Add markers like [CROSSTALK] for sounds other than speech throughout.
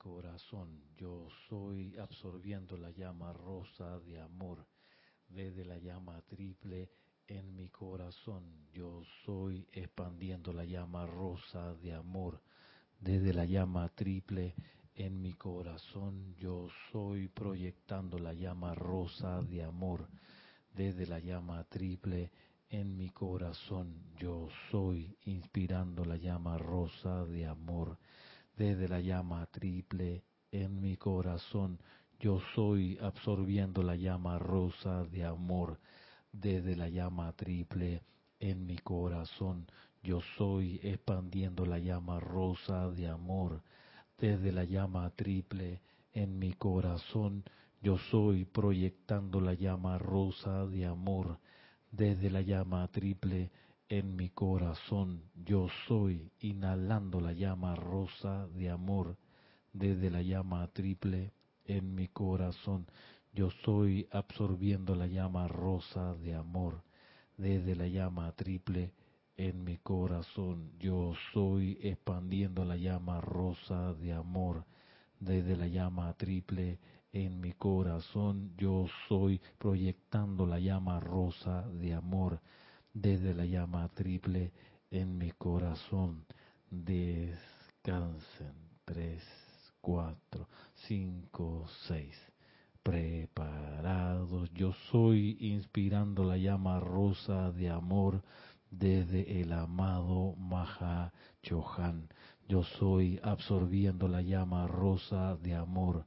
corazón. Yo soy absorbiendo la llama rosa de amor desde la llama triple en mi corazón. Yo soy expandiendo la llama rosa de amor desde la llama triple en mi corazón. Yo soy proyectando la llama rosa de amor desde la llama triple en mi corazón. Yo soy inspirando la llama rosa de amor desde la llama triple en mi corazón. Yo soy absorbiendo la llama rosa de amor desde la llama triple en mi corazón. Yo soy expandiendo la llama rosa de amor desde la llama triple en mi corazón. Yo soy proyectando la llama rosa de amor desde la llama triple en mi corazón. Yo soy inhalando la llama rosa de amor desde la llama triple en mi corazón. Yo soy absorbiendo la llama rosa de amor desde la llama triple en mi corazón. Yo soy expandiendo la llama rosa de amor desde la llama triple en mi corazón. Yo soy proyectando la llama rosa de amor desde la llama triple en mi corazón. Descansen. Tres, cuatro, cinco, seis. Preparados. Yo soy inspirando la llama rosa de amor desde el amado Maha Chohan. Yo soy absorbiendo la llama rosa de amor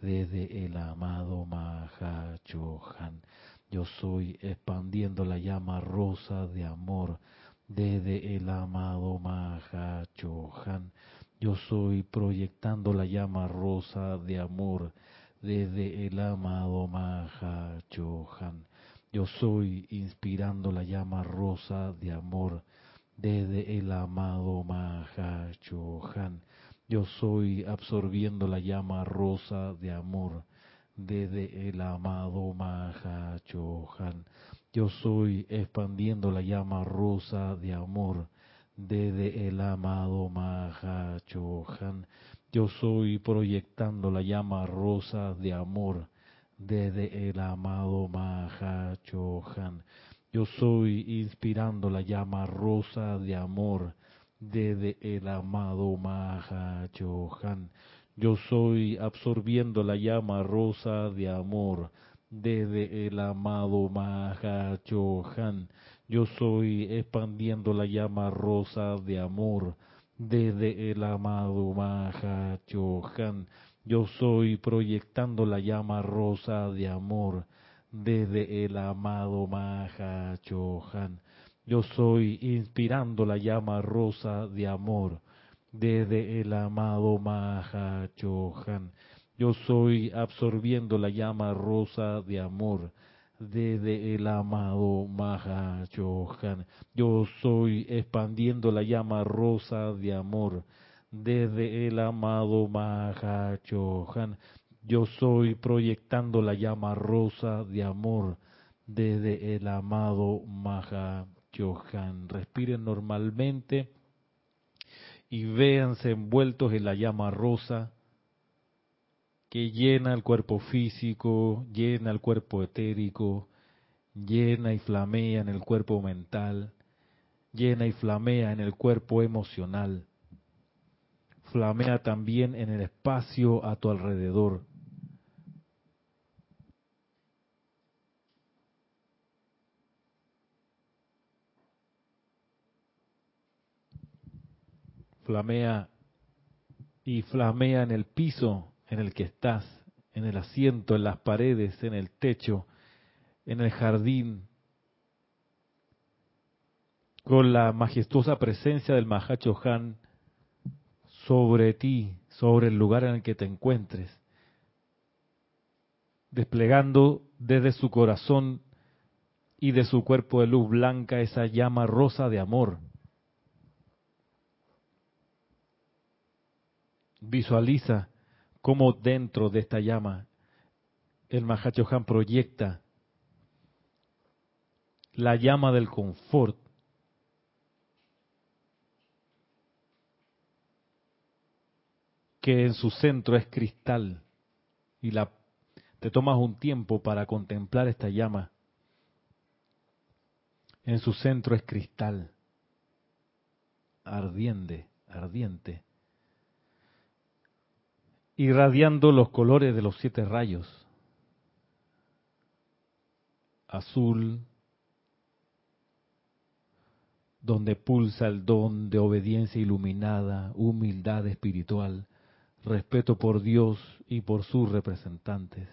desde el amado Maha Chohan. Yo soy expandiendo la llama rosa de amor desde el amado Maha Chohan. Yo soy proyectando la llama rosa de amor desde el amado Maha Chohan. Yo soy inspirando la llama rosa de amor desde el amado Maha Chohan. Yo soy absorbiendo la llama rosa de amor desde el amado Maha Chohan. Yo soy expandiendo la llama rosa de amor desde el amado Maha Chohan. Yo soy proyectando la llama rosa de amor desde el amado Maha Chohan. Yo soy inspirando la llama rosa de amor desde el amado Maha Chohan. Yo soy absorbiendo la llama rosa de amor desde el amado Maha Chohan. Yo soy expandiendo la llama rosa de amor desde el amado Maha Chohan. Yo soy proyectando la llama rosa de amor desde el amado Maha Chohan. Yo soy inspirando la llama rosa de amor desde el amado Maha Chohan. Yo soy absorbiendo la llama rosa de amor desde el amado Maha Chohan. Yo soy expandiendo la llama rosa de amor desde el amado Maha Chohan. Yo soy proyectando la llama rosa de amor desde el amado Maha Chohan. Respiren normalmente y véanse envueltos en la llama rosa que llena el cuerpo físico, llena el cuerpo etérico, llena y flamea en el cuerpo mental, llena y flamea en el cuerpo emocional, flamea también en el espacio a tu alrededor. Flamea y flamea en el piso en el que estás, en el asiento, en las paredes, en el techo, en el jardín, con la majestuosa presencia del Mahachohan sobre ti, sobre el lugar en el que te encuentres, desplegando desde su corazón y de su cuerpo de luz blanca esa llama rosa de amor. Visualiza cómo dentro de esta llama el Mahachohan proyecta la llama del confort que en su centro es cristal y la te tomas un tiempo para contemplar esta llama. En su centro es cristal, ardiente, ardiente, irradiando los colores de los siete rayos, azul, donde pulsa el don de obediencia iluminada, humildad espiritual, respeto por Dios y por sus representantes.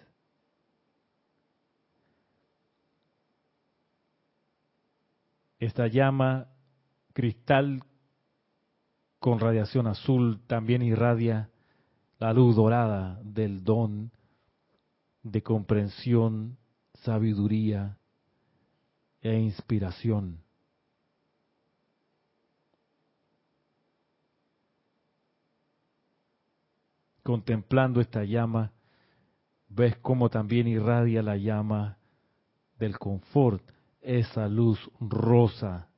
Esta llama cristal con radiación azul también irradia la luz dorada del don de comprensión, sabiduría e inspiración. Contemplando esta llama, ves cómo también irradia la llama del confort, esa luz rosa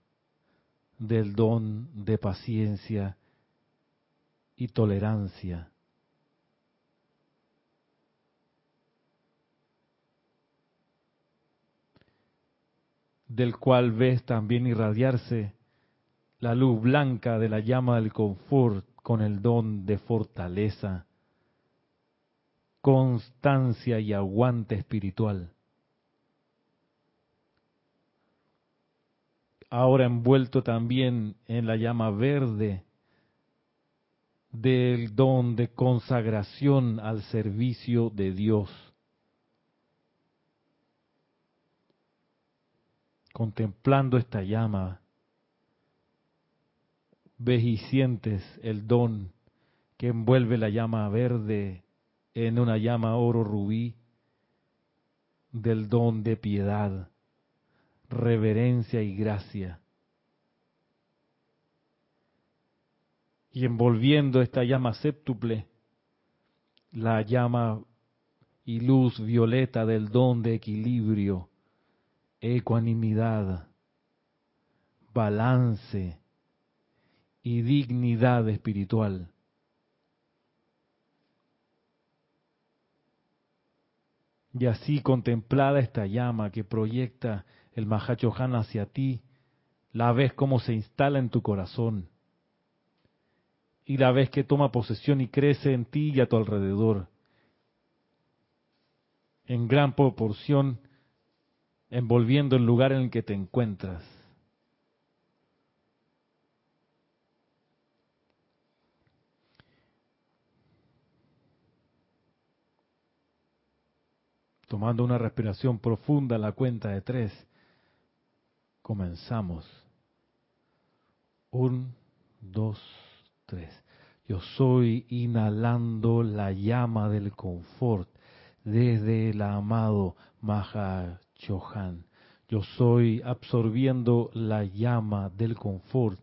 del don de paciencia y tolerancia. Del cual ves también irradiarse la luz blanca de la llama del confort con el don de fortaleza, constancia y aguante espiritual. ahora envuelto también en la llama verde del don de consagración al servicio de Dios. Contemplando esta llama, ves y sientes el don que envuelve la llama verde en una llama oro rubí del don de piedad reverencia y gracia. Y envolviendo esta llama séptuple, la llama y luz violeta del don de equilibrio, ecuanimidad, balance y dignidad espiritual. Y así contemplada esta llama que proyecta el Mahachohan hacia ti, la ves como se instala en tu corazón y la ves que toma posesión y crece en ti y a tu alrededor. En gran proporción, envolviendo el lugar en el que te encuentras. Tomando una respiración profunda a la cuenta de tres. Comenzamos. Un, dos, tres. Yo soy inhalando la llama del confort desde el amado Maha Chohan. Yo soy absorbiendo la llama del confort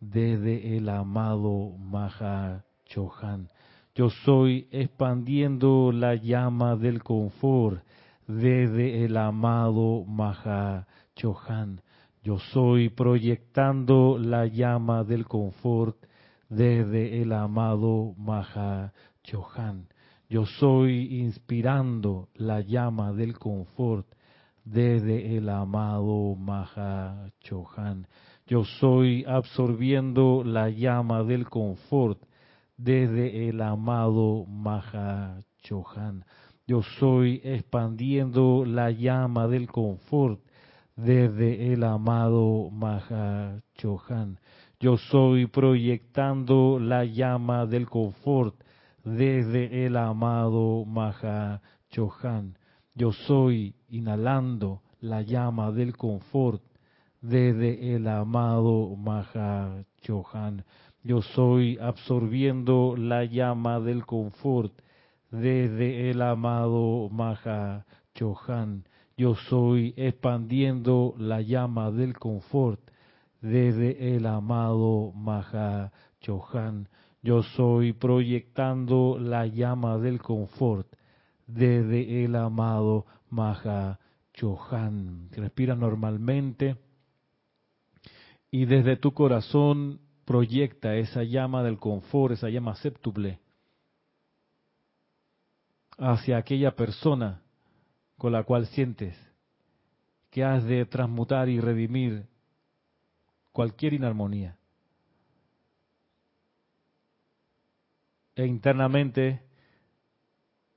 desde el amado Maha Chohan. Yo soy expandiendo la llama del confort desde el amado Maha Chohan. Yo soy proyectando la llama del confort desde el amado Maha Chohan. Yo soy inspirando la llama del confort desde el amado Maha Chohan. Yo soy absorbiendo la llama del confort desde el amado Maha Chohan. Yo soy expandiendo la llama del confort desde el amado Maha Chohan. Yo soy proyectando la llama del confort desde el amado Maha Chohan. Yo soy inhalando la llama del confort desde el amado Maha Chohan. Yo soy absorbiendo la llama del confort desde el amado Maha Chohan yo soy expandiendo la llama del confort desde el amado Maha Chohan. Yo soy proyectando la llama del confort desde el amado Maha Chohan. Respira normalmente y desde tu corazón proyecta esa llama del confort, esa llama séptuple hacia aquella persona con la cual sientes que has de transmutar y redimir cualquier inarmonía. E internamente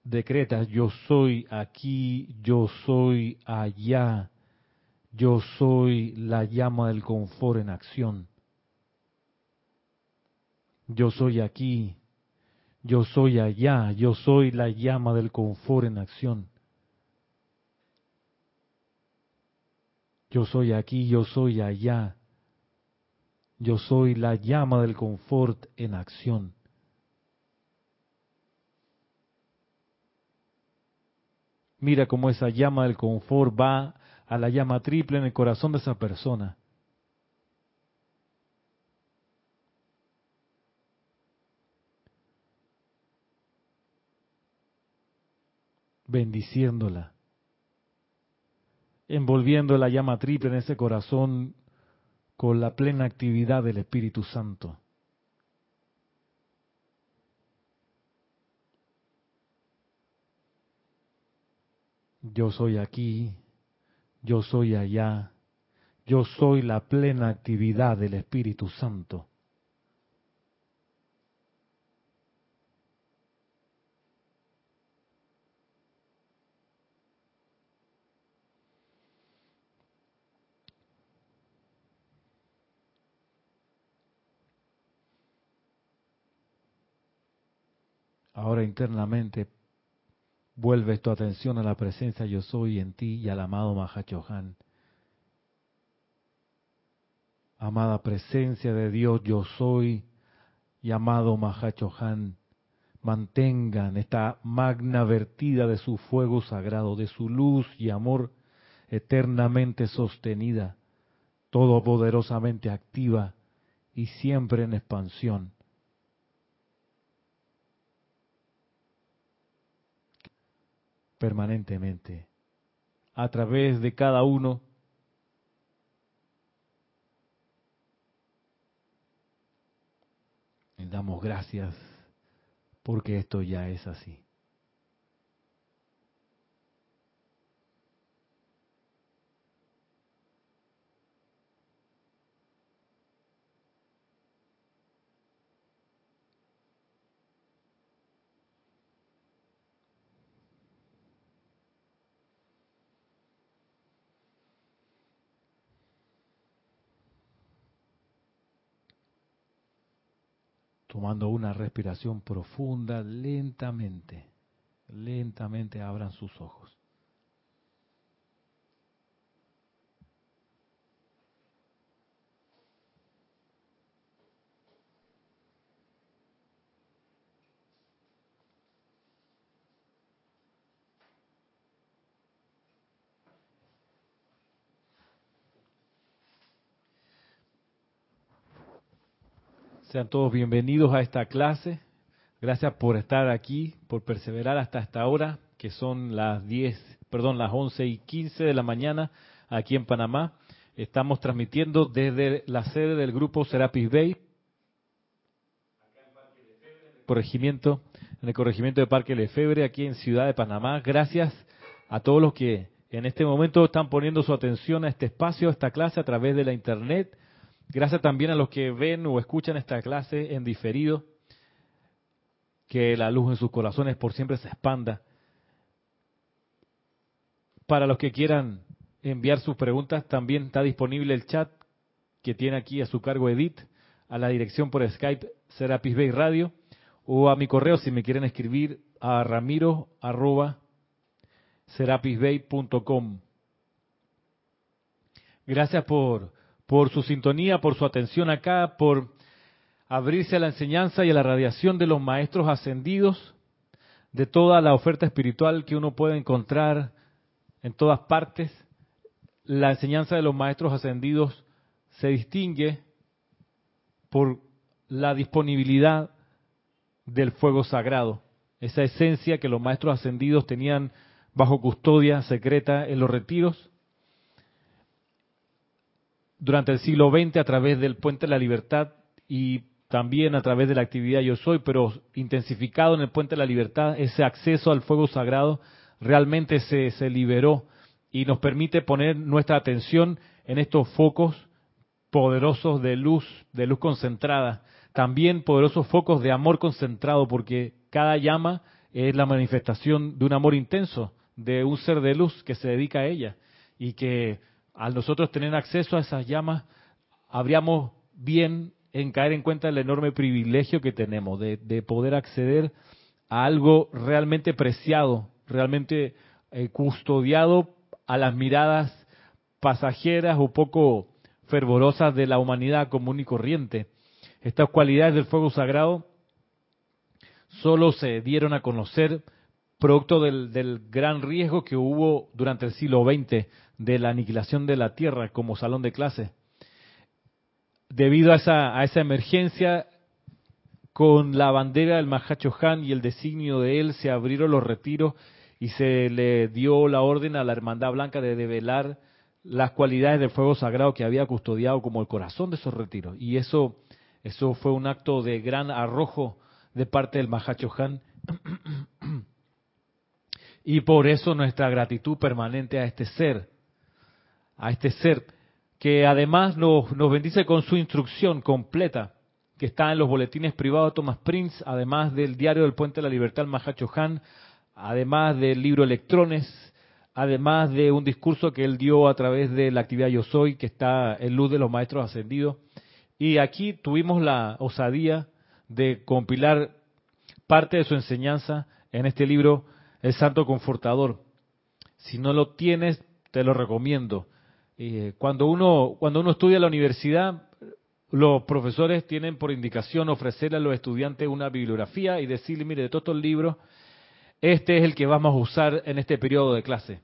decretas, yo soy aquí, yo soy allá, yo soy la llama del confort en acción. Yo soy aquí, yo soy allá, yo soy la llama del confort en acción. Yo soy aquí, yo soy allá. Yo soy la llama del confort en acción. Mira cómo esa llama del confort va a la llama triple en el corazón de esa persona. Bendiciéndola envolviendo la llama triple en ese corazón con la plena actividad del Espíritu Santo. Yo soy aquí, yo soy allá, yo soy la plena actividad del Espíritu Santo. Ahora internamente vuelves tu atención a la presencia yo soy en ti y al amado Mahachohan. Amada presencia de Dios yo soy y amado Mahachohan, mantengan esta magna vertida de su fuego sagrado, de su luz y amor eternamente sostenida, todopoderosamente activa y siempre en expansión permanentemente a través de cada uno damos gracias porque esto ya es así. Tomando una respiración profunda, lentamente, lentamente abran sus ojos. Sean todos bienvenidos a esta clase. Gracias por estar aquí, por perseverar hasta esta hora, que son las 10, perdón, las 11 y 15 de la mañana aquí en Panamá. Estamos transmitiendo desde la sede del grupo Serapis Bay, corregimiento, en el corregimiento de Parque Lefebre, aquí en Ciudad de Panamá. Gracias a todos los que en este momento están poniendo su atención a este espacio, a esta clase a través de la internet Gracias también a los que ven o escuchan esta clase en diferido. Que la luz en sus corazones por siempre se expanda. Para los que quieran enviar sus preguntas, también está disponible el chat que tiene aquí a su cargo Edith, a la dirección por Skype Serapis Bay Radio, o a mi correo si me quieren escribir a ramiro arroba serapisbay.com. Gracias por por su sintonía, por su atención acá, por abrirse a la enseñanza y a la radiación de los maestros ascendidos, de toda la oferta espiritual que uno puede encontrar en todas partes. La enseñanza de los maestros ascendidos se distingue por la disponibilidad del fuego sagrado, esa esencia que los maestros ascendidos tenían bajo custodia secreta en los retiros durante el siglo XX a través del Puente de la Libertad y también a través de la actividad Yo Soy, pero intensificado en el Puente de la Libertad, ese acceso al fuego sagrado realmente se, se liberó y nos permite poner nuestra atención en estos focos poderosos de luz, de luz concentrada, también poderosos focos de amor concentrado, porque cada llama es la manifestación de un amor intenso, de un ser de luz que se dedica a ella, y que al nosotros tener acceso a esas llamas, habríamos bien en caer en cuenta del enorme privilegio que tenemos de, poder acceder a algo realmente preciado, realmente eh, custodiado a las miradas pasajeras o poco fervorosas de la humanidad común y corriente. Estas cualidades del fuego sagrado solo se dieron a conocer producto del, del, gran riesgo que hubo durante el siglo XX de la aniquilación de la Tierra como salón de clase debido a esa, a esa emergencia, con la bandera del Mahacho Han y el designio de él, se abrieron los retiros y se le dio la orden a la Hermandad Blanca de develar las cualidades del fuego sagrado que había custodiado como el corazón de esos retiros. Y eso, eso fue un acto de gran arrojo de parte del Mahacho Han. [CLEARS THROAT] y por eso nuestra gratitud permanente a este ser, a este ser que además nos, bendice con su instrucción completa, que está en los boletines privados de Thomas Prince, además del diario del Puente de la Libertad, Mahacho Han, además del libro Electrones, además de un discurso que él dio a través de la actividad Yo Soy, que está en luz de los maestros ascendidos. Y aquí tuvimos la osadía de compilar parte de su enseñanza en este libro, El Santo Confortador. Si no lo tienes, te lo recomiendo. Eh, cuando, uno, cuando uno estudia en la universidad, los profesores tienen por indicación ofrecerle a los estudiantes una bibliografía y decirle, mire, de todos estos libros, este es el que vamos a usar en este periodo de clase.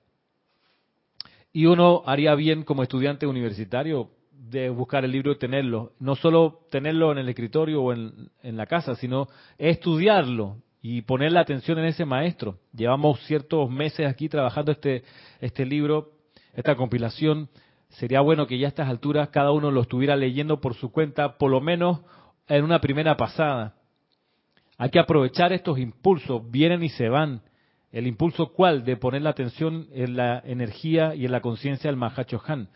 Y uno haría bien como estudiante universitario de buscar el libro y tenerlo. No solo tenerlo en el escritorio o en, en la casa, sino estudiarlo y poner la atención en ese maestro. Llevamos ciertos meses aquí trabajando este, este libro esta compilación, sería bueno que ya a estas alturas cada uno lo estuviera leyendo por su cuenta, por lo menos en una primera pasada. Hay que aprovechar estos impulsos, vienen y se van. El impulso cuál? De poner la atención en la energía y en la conciencia del Mahacho Han.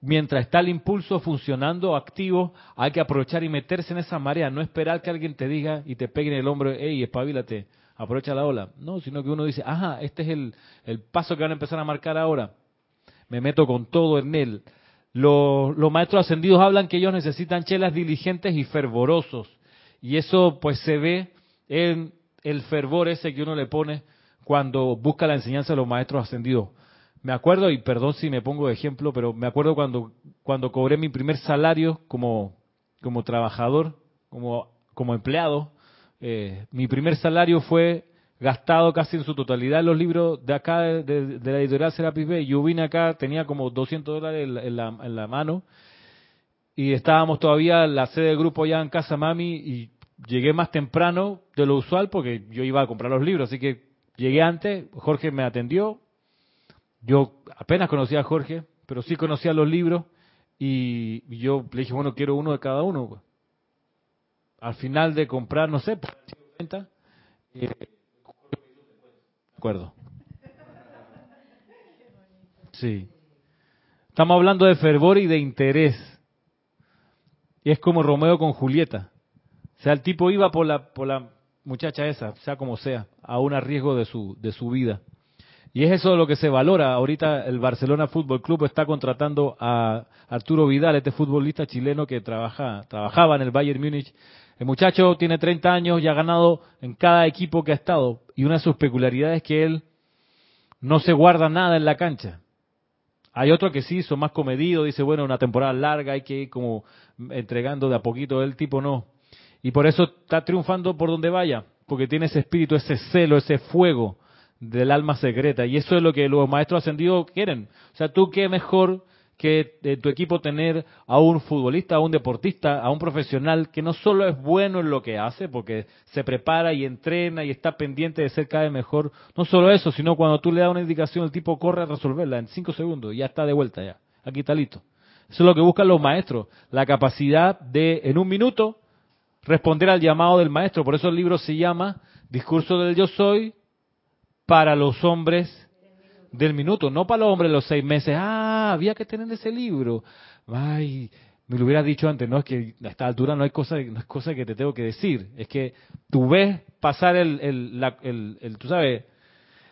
Mientras está el impulso funcionando, activo, hay que aprovechar y meterse en esa marea, no esperar que alguien te diga y te pegue en el hombro, hey, espabilate, aprovecha la ola. No, sino que uno dice, ajá, este es el, el paso que van a empezar a marcar ahora me meto con todo en él. Los, maestros ascendidos hablan que ellos necesitan chelas diligentes y fervorosos. Y eso pues se ve en el fervor ese que uno le pone cuando busca la enseñanza de los maestros ascendidos. Me acuerdo, y perdón si me pongo de ejemplo, pero me acuerdo cuando, cuando cobré mi primer salario como, como trabajador, como, como empleado. Eh, mi primer salario fue gastado casi en su totalidad en los libros de acá, de, la editorial Serapis B. Yo vine acá, tenía como 200 dólares en la, en la, mano y estábamos todavía la sede del grupo ya en casa mami y llegué más temprano de lo usual porque yo iba a comprar los libros, así que llegué antes, Jorge me atendió, yo apenas conocía a Jorge, pero sí conocía los libros y, yo le dije, bueno, quiero uno de cada uno. Al final de comprar, no sé, por eh, Sí. Estamos hablando de fervor y de interés. Y es como Romeo con Julieta. O sea, el tipo iba por la, por la muchacha esa, sea como sea, a un riesgo de su, de su vida. Y es eso lo que se valora. Ahorita el Barcelona Fútbol Club está contratando a Arturo Vidal, este futbolista chileno que trabaja, trabajaba en el Bayern Múnich el muchacho tiene 30 años y ha ganado en cada equipo que ha estado. Y una de sus peculiaridades es que él no se guarda nada en la cancha. Hay otro que sí, son más comedidos, dice, bueno, una temporada larga, hay que ir como entregando de a poquito, el tipo no. Y por eso está triunfando por donde vaya, porque tiene ese espíritu, ese celo, ese fuego del alma secreta. Y eso es lo que los maestros ascendidos quieren. O sea, tú qué mejor que tu equipo tener a un futbolista, a un deportista, a un profesional que no solo es bueno en lo que hace, porque se prepara y entrena y está pendiente de ser cada vez mejor, no solo eso, sino cuando tú le das una indicación, el tipo corre a resolverla en cinco segundos y ya está de vuelta ya, aquí está listo. Eso es lo que buscan los maestros, la capacidad de, en un minuto, responder al llamado del maestro. Por eso el libro se llama Discurso del Yo Soy para los hombres del minuto, no para los hombres los seis meses. Ah, había que tener ese libro. Ay, me lo hubiera dicho antes, no es que a esta altura no hay cosa, no es cosa que te tengo que decir, es que tú ves pasar el, el, la, el, el tú sabes,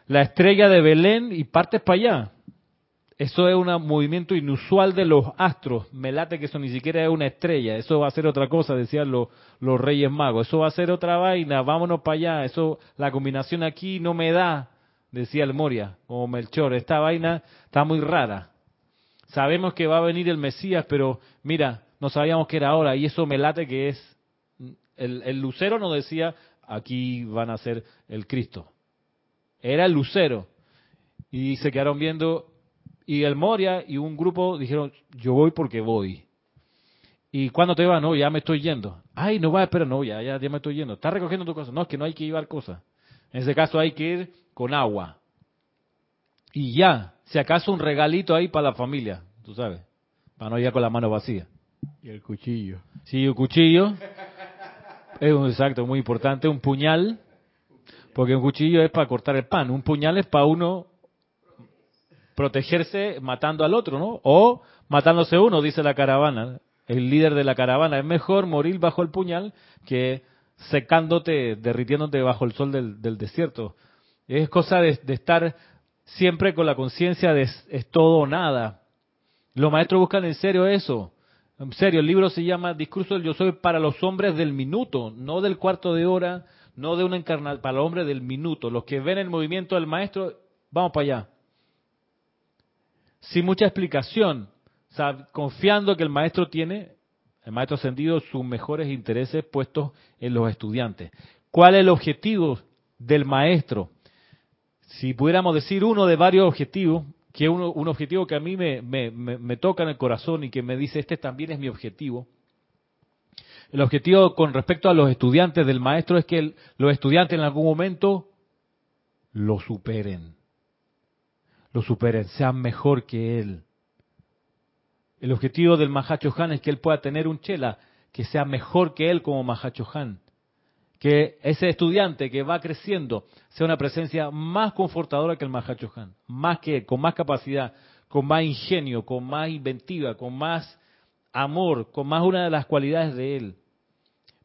la estrella de Belén y partes para allá. Eso es un movimiento inusual de los astros. Me late que eso ni siquiera es una estrella. Eso va a ser otra cosa, decían los, los Reyes Magos. Eso va a ser otra vaina. Vámonos para allá. Eso, la combinación aquí no me da, decía el Moria, como Melchor. Esta vaina está muy rara. Sabemos que va a venir el Mesías, pero mira, no sabíamos que era ahora. Y eso me late que es. El, el lucero nos decía, aquí van a ser el Cristo. Era el lucero. Y se quedaron viendo y el Moria y un grupo dijeron, yo voy porque voy. ¿Y cuándo te vas? No, ya me estoy yendo. Ay, no va, espera, no, ya, ya, ya me estoy yendo. ¿Estás recogiendo tu cosa? No, es que no hay que llevar cosas. En ese caso hay que ir con agua. Y ya, si acaso un regalito ahí para la familia, tú sabes, para no ir con la mano vacía. Y el cuchillo. Sí, un cuchillo. Es un exacto, muy importante, un puñal, porque un cuchillo es para cortar el pan, un puñal es para uno protegerse matando al otro, ¿no? O matándose uno, dice la caravana, el líder de la caravana. Es mejor morir bajo el puñal que secándote, derritiéndote bajo el sol del, del desierto. Es cosa de, estar siempre con la conciencia de es, todo o nada. Los maestros buscan en serio eso. En serio, el libro se llama Discurso del Yo Soy para los hombres del minuto, no del cuarto de hora, no de una encarnación, para los hombres del minuto. Los que ven el movimiento del maestro, vamos para allá sin mucha explicación, confiando que el maestro tiene, el maestro ascendido, sus mejores intereses puestos en los estudiantes. ¿Cuál es el objetivo del maestro? Si pudiéramos decir uno de varios objetivos, que uno, un objetivo que a mí me, me, toca en el corazón y que me dice, este también es mi objetivo, el objetivo con respecto a los estudiantes del maestro es que los estudiantes en algún momento lo superen lo superen, sean mejor que él. El objetivo del Mahacho Han es que él pueda tener un chela que sea mejor que él como Mahacho Han. Que ese estudiante que va creciendo sea una presencia más confortadora que el Mahacho Han, más que con más capacidad, con más ingenio, con más inventiva, con más amor, con más una de las cualidades de él.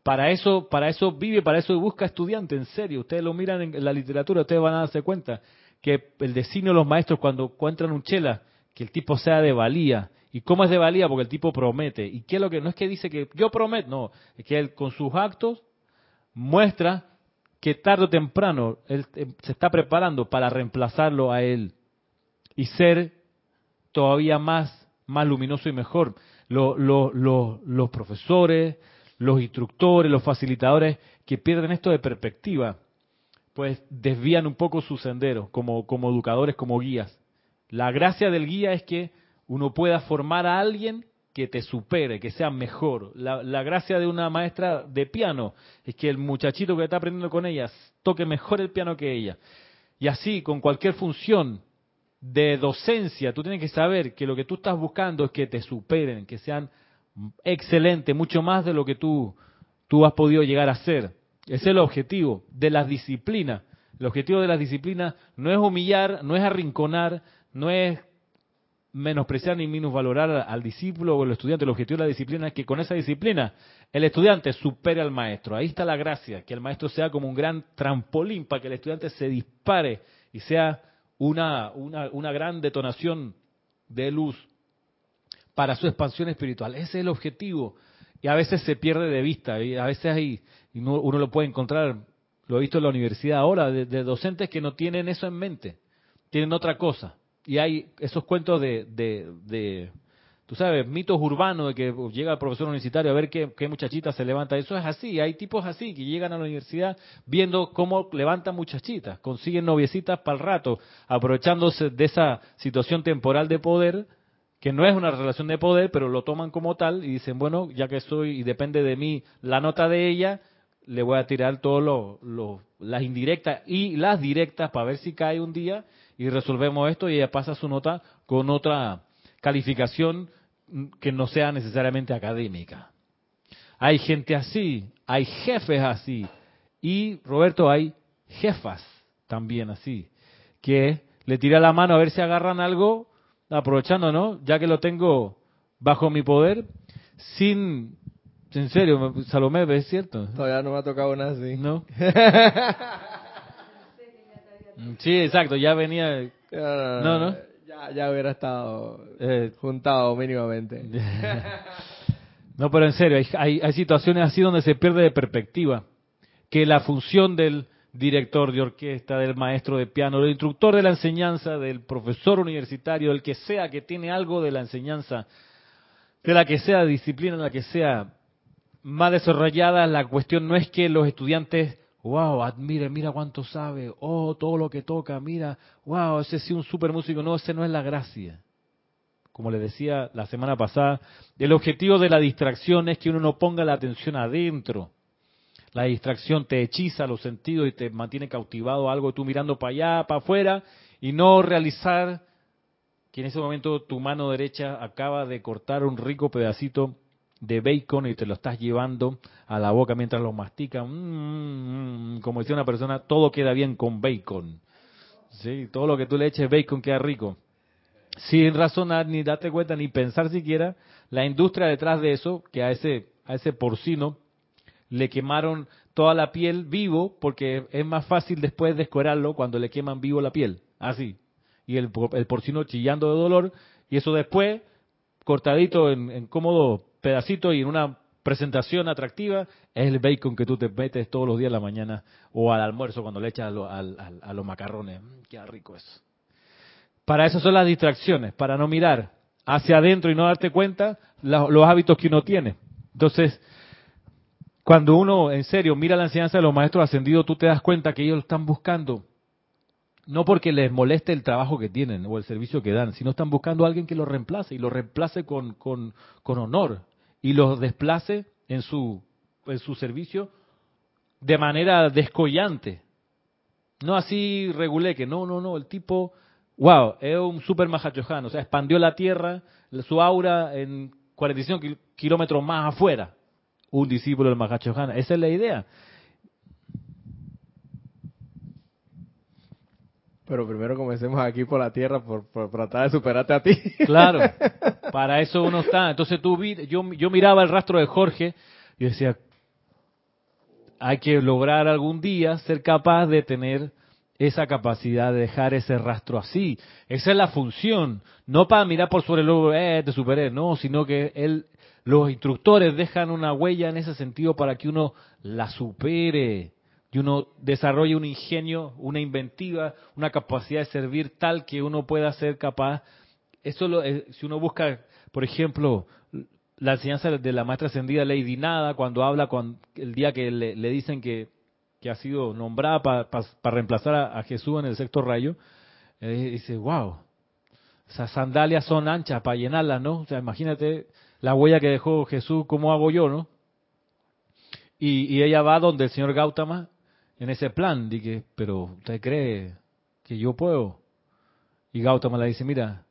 Para eso, para eso vive, para eso busca estudiante, en serio. Ustedes lo miran en la literatura, ustedes van a darse cuenta que el destino de los maestros cuando encuentran un chela, que el tipo sea de valía. ¿Y cómo es de valía? Porque el tipo promete. ¿Y qué es lo que? No es que dice que yo prometo, no, es que él con sus actos muestra que tarde o temprano él eh, se está preparando para reemplazarlo a él y ser todavía más, más luminoso y mejor. Los, los, los, los profesores, los instructores, los facilitadores que pierden esto de perspectiva pues desvían un poco su sendero como, como educadores, como guías. La gracia del guía es que uno pueda formar a alguien que te supere, que sea mejor. La, gracia de una maestra de piano es que el muchachito que está aprendiendo con ella toque mejor el piano que ella. Y así, con cualquier función de docencia, tú tienes que saber que lo que tú estás buscando es que te superen, que sean excelentes, mucho más de lo que tú, tú has podido llegar a ser. Ese es el objetivo de las disciplinas. El objetivo de las disciplinas no es humillar, no es arrinconar, no es menospreciar ni minusvalorar al discípulo o al estudiante. El objetivo de la disciplina es que con esa disciplina el estudiante supere al maestro. Ahí está la gracia, que el maestro sea como un gran trampolín para que el estudiante se dispare y sea una, una, una gran detonación de luz para su expansión espiritual. Ese es el objetivo. Y a veces se pierde de vista, y a veces hay uno lo puede encontrar, lo he visto en la universidad ahora, de, docentes que no tienen eso en mente, tienen otra cosa. Y hay esos cuentos de, de, de tú sabes, mitos urbanos de que llega el profesor universitario a ver qué, qué, muchachita se levanta. Eso es así, hay tipos así que llegan a la universidad viendo cómo levantan muchachitas, consiguen noviecitas para el rato, aprovechándose de esa situación temporal de poder, que no es una relación de poder, pero lo toman como tal y dicen, bueno, ya que soy y depende de mí la nota de ella, le voy a tirar todas las indirectas y las directas para ver si cae un día y resolvemos esto y ella pasa su nota con otra calificación que no sea necesariamente académica. Hay gente así, hay jefes así. Y, Roberto, hay jefas también así, que le tira la mano a ver si agarran algo, aprovechando, ¿no? Ya que lo tengo bajo mi poder, sin, en serio, Salomé, ¿es cierto? Todavía no me ha tocado nada así. ¿No? [LAUGHS] sí, exacto, ya venía... No, no. Ya, ya hubiera estado eh, juntado mínimamente. [LAUGHS] no, pero en serio, hay, hay situaciones así donde se pierde de perspectiva. Que la función del director de orquesta, del maestro de piano, del instructor de la enseñanza, del profesor universitario, del que sea que tiene algo de la enseñanza, de la que sea disciplina, de la que sea más desarrollada, la cuestión no es que los estudiantes, wow, admire, mira cuánto sabe, oh, todo lo que toca, mira, wow, ese sí un super músico, no, ese no es la gracia. Como le decía la semana pasada, el objetivo de la distracción es que uno no ponga la atención adentro. La distracción te hechiza los sentidos y te mantiene cautivado algo, tú mirando para allá, para afuera, y no realizar que en ese momento tu mano derecha acaba de cortar un rico pedacito de bacon y te lo estás llevando a la boca mientras lo mastica. Mm, mm, mm, como decía una persona, todo queda bien con bacon. ¿Sí? Todo lo que tú le eches bacon queda rico. Sin razonar, ni darte cuenta, ni pensar siquiera, la industria detrás de eso, que a ese, a ese porcino le quemaron toda la piel vivo porque es más fácil después descuerarlo cuando le queman vivo la piel, así. Y el, el porcino chillando de dolor y eso después cortadito en cómodo pedacito y en una presentación atractiva es el bacon que tú te metes todos los días a la mañana o al almuerzo cuando le echas a, los macarrones. Mm, qué rico eso. Para eso son las distracciones, para no mirar hacia adentro y no darte cuenta los hábitos que uno tiene. Entonces, cuando uno, en serio, mira la enseñanza de los maestros ascendidos, tú te das cuenta que ellos están buscando, no porque les moleste el trabajo que tienen o el servicio que dan, sino están buscando a alguien que los reemplace y los reemplace con, con, con honor y los desplace en su, en su servicio de manera descollante. No así regulé que no, no, no, el tipo, wow, es un super mahachohan, o sea, expandió la tierra, su aura en 45 kilómetros más afuera un discípulo del Mahachohan. Esa es la idea. Pero primero comencemos aquí por la tierra por, tratar de superarte a ti. Claro, [LAUGHS] para eso uno está. Entonces tú yo, yo miraba el rastro de Jorge y decía, hay que lograr algún día ser capaz de tener esa capacidad de dejar ese rastro así. Esa es la función. No para mirar por sobre el lobo, eh, te superé, no, sino que él los instructores dejan una huella en ese sentido para que uno la supere y uno desarrolle un ingenio, una inventiva, una capacidad de servir tal que uno pueda ser capaz. Eso lo, eh, si uno busca, por ejemplo, la enseñanza de la maestra ascendida Lady Nada, cuando habla con el día que le, dicen que, ha sido nombrada para reemplazar a, Jesús en el sexto rayo, eh, dice, wow, esas sandalias son anchas para llenarlas, ¿no? O sea, imagínate la huella que dejó Jesús, ¿cómo hago yo, no? Y, ella va donde el señor Gautama en ese plan, dije, pero ¿usted cree que yo puedo? Y Gautama le dice, mira,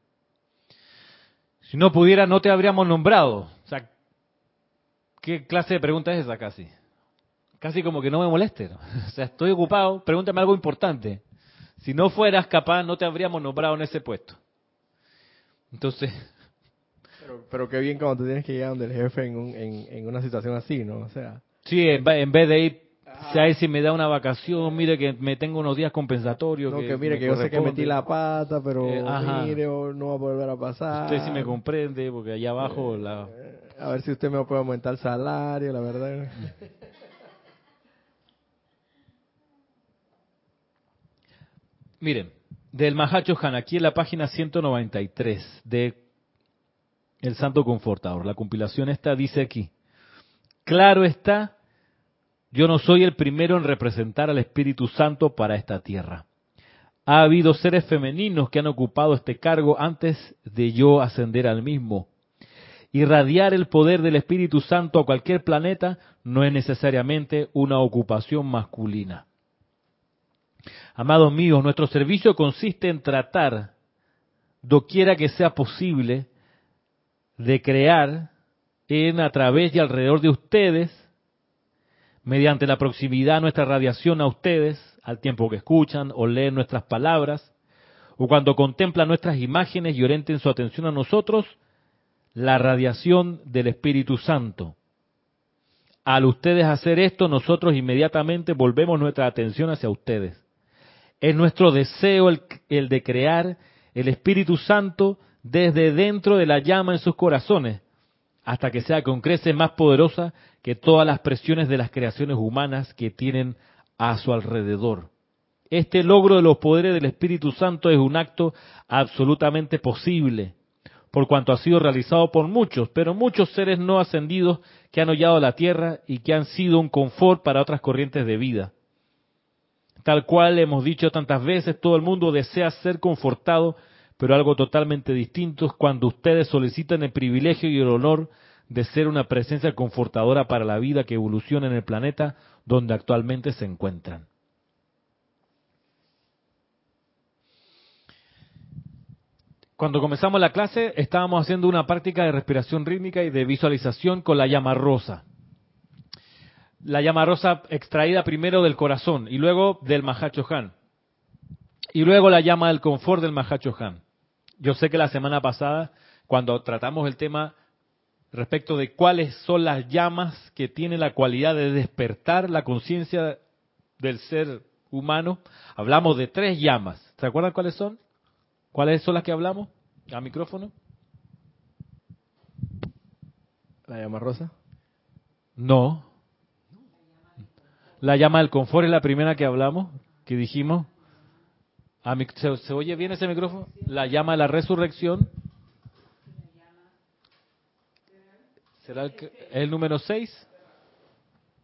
si no pudiera no te habríamos nombrado. O sea, ¿qué clase de pregunta es esa casi? Casi como que no me moleste. [LAUGHS] O sea, estoy ocupado, pregúntame algo importante. Si no fueras capaz, no te habríamos nombrado en ese puesto. Entonces, pero, qué bien cuando tienes que llegar donde el jefe en, en, una situación así, ¿no? O sea. Sí, en, vez de ir si si me da una vacación, mire que me tengo unos días compensatorios. No, que, mire que yo sé que metí la pata, pero eh, mire, no va a volver a pasar. Usted sí me comprende, porque allá abajo eh, la... A ver si usted me puede aumentar el salario, la verdad. [LAUGHS] Miren, del Mahacho Han, aquí en la página 193 de el Santo Confortador. La compilación esta dice aquí, claro está, yo no soy el primero en representar al Espíritu Santo para esta tierra. Ha habido seres femeninos que han ocupado este cargo antes de yo ascender al mismo. Irradiar el poder del Espíritu Santo a cualquier planeta no es necesariamente una ocupación masculina. Amados míos, nuestro servicio consiste en tratar, doquiera que sea posible, de crear en a través y alrededor de ustedes, mediante la proximidad a nuestra radiación a ustedes, al tiempo que escuchan o leen nuestras palabras, o cuando contemplan nuestras imágenes y orienten su atención a nosotros, la radiación del Espíritu Santo. Al ustedes hacer esto, nosotros inmediatamente volvemos nuestra atención hacia ustedes. Es nuestro deseo el, el de crear el Espíritu Santo desde dentro de la llama en sus corazones, hasta que sea con creces más poderosa que todas las presiones de las creaciones humanas que tienen a su alrededor. Este logro de los poderes del Espíritu Santo es un acto absolutamente posible, por cuanto ha sido realizado por muchos, pero muchos seres no ascendidos que han hollado la tierra y que han sido un confort para otras corrientes de vida. Tal cual hemos dicho tantas veces, todo el mundo desea ser confortado, pero algo totalmente distinto es cuando ustedes solicitan el privilegio y el honor de ser una presencia confortadora para la vida que evoluciona en el planeta donde actualmente se encuentran. Cuando comenzamos la clase estábamos haciendo una práctica de respiración rítmica y de visualización con la llama rosa. La llama rosa extraída primero del corazón y luego del Mahacho Han. Y luego la llama del confort del Mahacho Han. Yo sé que la semana pasada, cuando tratamos el tema respecto de cuáles son las llamas que tienen la cualidad de despertar la conciencia del ser humano, hablamos de tres llamas. ¿Se acuerdan cuáles son? ¿Cuáles son las que hablamos? ¿A micrófono? ¿La llama rosa? No. La llama del confort es la primera que hablamos, que dijimos. ¿Se, ¿Se, oye bien ese micrófono? La llama de la resurrección. ¿Será el, el número 6?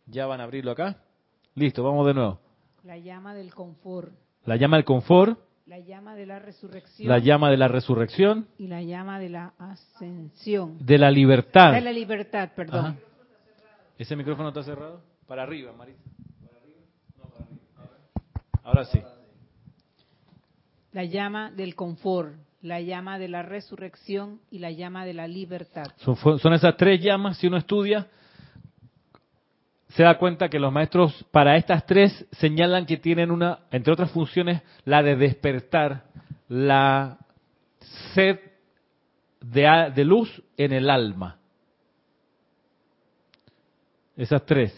Ya van a abrirlo acá. Listo, vamos de nuevo. La llama del confort. La llama del confort. La llama de la resurrección. La llama de la resurrección. Y la llama de la ascensión. De la libertad. De la libertad, perdón. Ajá. ¿Ese micrófono está cerrado? Para arriba, Marisa. ¿Para arriba? No, para arriba. Ahora sí. La llama del confort, la llama de la resurrección y la llama de la libertad. Son, son esas tres llamas, si uno estudia, se da cuenta que los maestros para estas tres señalan que tienen una, entre otras funciones, la de despertar la sed de, de luz en el alma. Esas tres.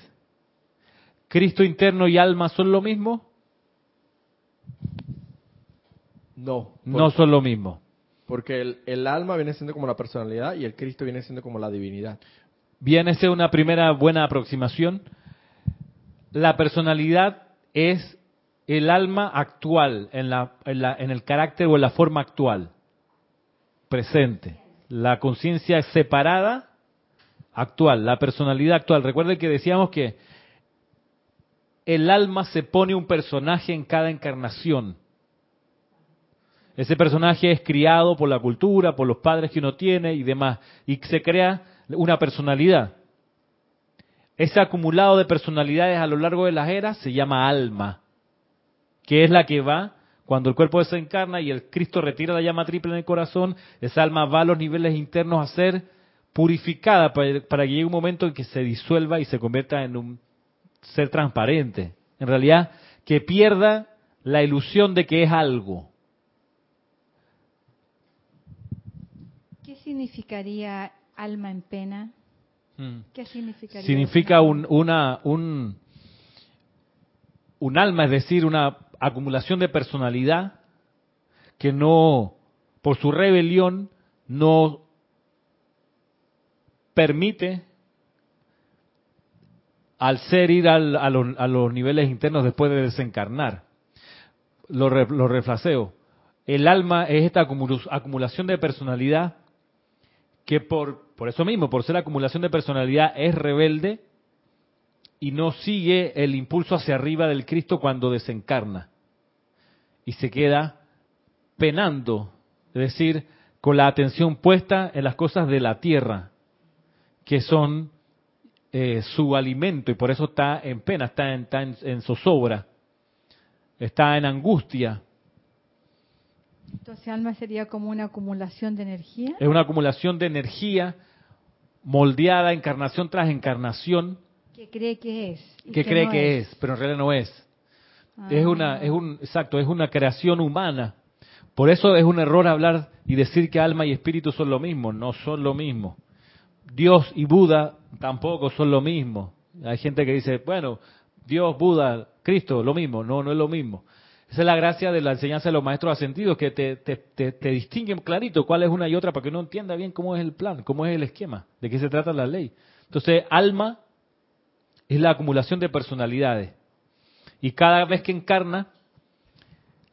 ¿Cristo interno y alma son lo mismo? No. No son lo mismo. Porque el, el, alma viene siendo como la personalidad y el Cristo viene siendo como la divinidad. Viene ser una primera buena aproximación. La personalidad es el alma actual, en, la, en, la, en el carácter o en la forma actual, presente. La conciencia separada, actual, la personalidad actual. Recuerden que decíamos que el alma se pone un personaje en cada encarnación. Ese personaje es criado por la cultura, por los padres que uno tiene y demás, y se crea una personalidad. Ese acumulado de personalidades a lo largo de las eras se llama alma, que es la que va cuando el cuerpo desencarna y el Cristo retira la llama triple en el corazón, esa alma va a los niveles internos a ser purificada para, que llegue un momento en que se disuelva y se convierta en un ser transparente. En realidad, que pierda la ilusión de que es algo. ¿Qué significaría alma en pena? Hmm. ¿Qué significaría? Significa un, una, un, un alma, es decir, una acumulación de personalidad que no, por su rebelión, no permite al ser ir al, a, los, a, los, niveles internos después de desencarnar. Lo, re, lo refraseo. El alma es esta acumulación de personalidad que por, por eso mismo, por ser acumulación de personalidad, es rebelde y no sigue el impulso hacia arriba del Cristo cuando desencarna. Y se queda penando, es decir, con la atención puesta en las cosas de la tierra, que son eh, su alimento, y por eso está en pena, está en, en zozobra, está en angustia, entonces alma sería como una acumulación de energía. Es una acumulación de energía moldeada encarnación tras encarnación, Que cree que es. que cree no que es. pero en realidad no es. Es Ah. una, es un, exacto, es una creación humana. Por eso es un error hablar y decir que alma y espíritu son lo mismo. No son lo mismo. Dios y Buda tampoco son lo mismo. Hay gente que dice, bueno, Dios, Buda, Cristo, lo mismo. No, no es lo mismo. Esa es la gracia de la enseñanza de los maestros ascendidos, que te, te, te, te distinguen clarito cuál es una y otra para que uno entienda bien cómo es el plan, cómo es el esquema, de qué se trata la ley. Entonces, alma es la acumulación de personalidades. Y cada vez que encarna,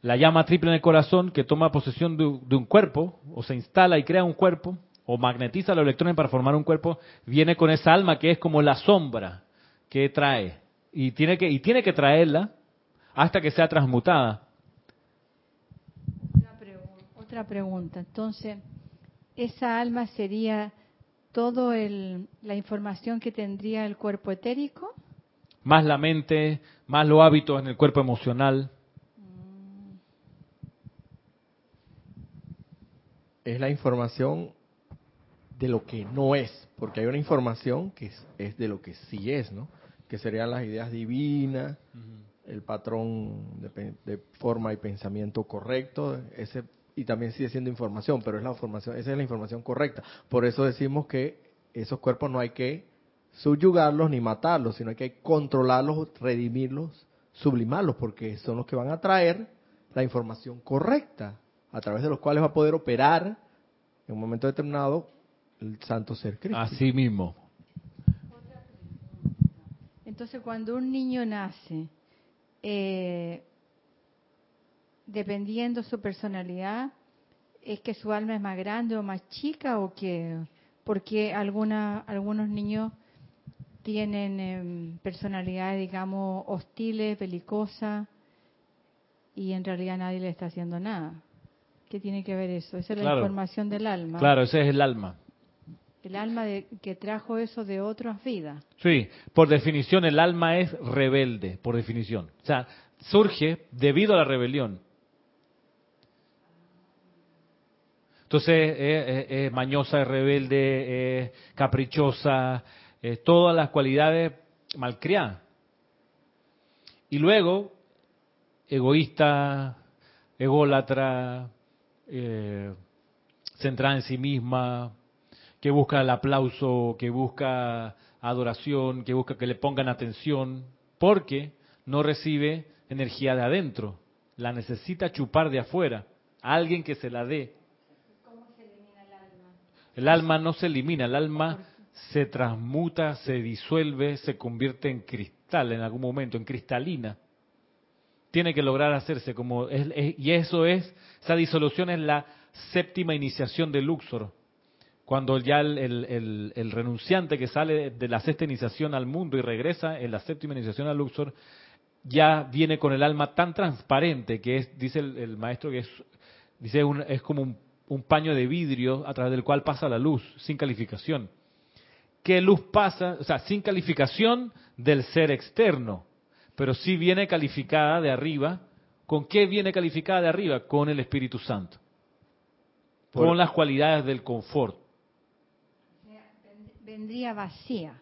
la llama triple en el corazón, que toma posesión de, de un cuerpo, o se instala y crea un cuerpo, o magnetiza los electrones para formar un cuerpo, viene con esa alma que es como la sombra que trae. Y tiene que, y tiene que traerla hasta que sea transmutada. Otra, pregu- otra pregunta. Entonces, ¿esa alma sería todo el, la información que tendría el cuerpo etérico? Más la mente, más los hábitos en el cuerpo emocional. Es la información de lo que no es, porque hay una información que es, es de lo que sí es, ¿no? Que serían las ideas divinas, el patrón de, pe- de forma y pensamiento correcto, ese y también sigue siendo información, pero es la información, esa es la información correcta. Por eso decimos que esos cuerpos no hay que subyugarlos ni matarlos, sino hay que controlarlos, redimirlos, sublimarlos, porque son los que van a traer la información correcta, a través de los cuales va a poder operar en un momento determinado el santo ser Cristo. Así mismo. Entonces, cuando un niño nace, eh, dependiendo su personalidad, ¿es que su alma es más grande o más chica o qué? Porque alguna, algunos niños tienen em, personalidades, digamos, hostiles, belicosas, y en realidad nadie le está haciendo nada. ¿Qué tiene que ver eso? Esa es la información del alma. Claro, ese es el alma. El alma de- que trajo eso de otras vidas. Sí, por definición el alma es rebelde, por definición. O sea, surge debido a la rebelión. Entonces es, mañosa, es rebelde, es caprichosa, todas las cualidades malcriadas. Y luego, egoísta, ególatra, eh, centrada en sí misma, que busca el aplauso, que busca adoración, que busca que le pongan atención, porque no recibe energía de adentro, la necesita chupar de afuera, alguien que se la dé. El alma no se elimina, el alma se transmuta, se disuelve, se convierte en cristal en algún momento, en cristalina. Tiene que lograr hacerse como es, es- y eso es esa disolución es la séptima iniciación de Luxor, cuando ya el, el- el- el renunciante que sale de la sexta iniciación al mundo y regresa en la séptima iniciación a Luxor, ya viene con el alma tan transparente que es, dice el, maestro que es, dice un- es como un, un paño de vidrio a través del cual pasa la luz, sin calificación. ¿Qué luz pasa? O sea, sin calificación del ser externo, pero sí viene calificada de arriba. ¿Con qué viene calificada de arriba? Con el Espíritu Santo. Por- Con las cualidades del confort. Vendría vacía.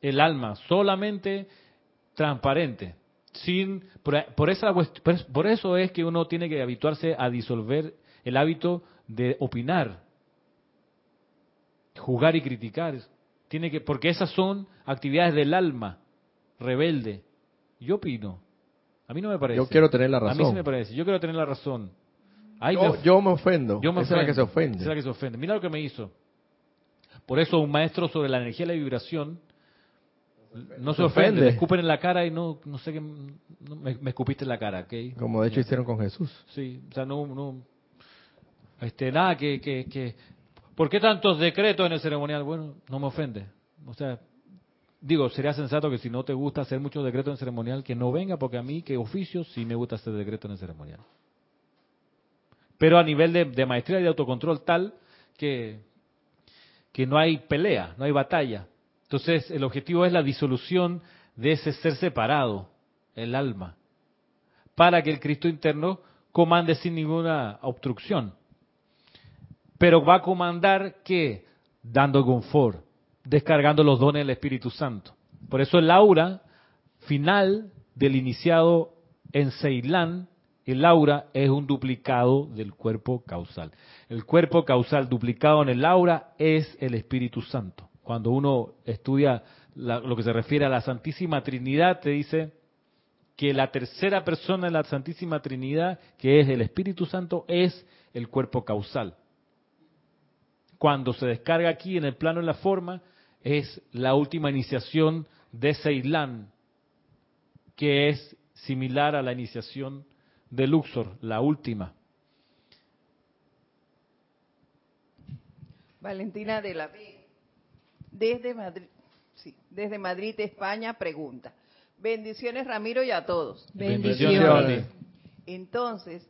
el alma solamente transparente sin por, por esa por- por eso es que uno tiene que habituarse a disolver el hábito de opinar jugar y criticar tiene que porque esas son actividades del alma rebelde yo opino a mí no me parece Yo quiero tener la a mí sí razón. me parece yo quiero tener la razón Ay, yo, me- yo me ofendo. yo me Esa es la que se Esa ofende. es la que se ofende. Mira lo que me hizo. Por eso un maestro sobre la energía y la vibración no se, ofende, le escupen en la cara y no, no sé qué, no, me, me escupiste en la cara, ¿ok? Como de hecho hicieron con Jesús. Sí, o sea, no, no, este, nada, que, que, que, ¿por qué tantos decretos en el ceremonial? Bueno, no me ofende. O sea, digo, sería sensato que si no te gusta hacer muchos decretos en el ceremonial, que no venga, porque a mí, que oficio, sí me gusta hacer decretos en el ceremonial. Pero a nivel de, de maestría y de autocontrol tal que, que no hay pelea, no hay batalla. Entonces, el objetivo es la disolución de ese ser separado, el alma, para que el Cristo interno comande sin ninguna obstrucción. Pero va a comandar que dando confort, descargando los dones del Espíritu Santo. Por eso el aura final del iniciado en Ceilán, el aura es un duplicado del cuerpo causal. El cuerpo causal duplicado en el aura es el Espíritu Santo. Cuando uno estudia lo que se refiere a la Santísima Trinidad, te dice que la tercera persona de la Santísima Trinidad, que es el Espíritu Santo, es el cuerpo causal. Cuando se descarga aquí en el plano de la forma, es la última iniciación de Ceilán, que es similar a la iniciación de Luxor, la última. Valentina de la B, desde Madrid, sí, desde Madrid, España, pregunta. Bendiciones, Ramiro, y a todos. Bendiciones. Entonces,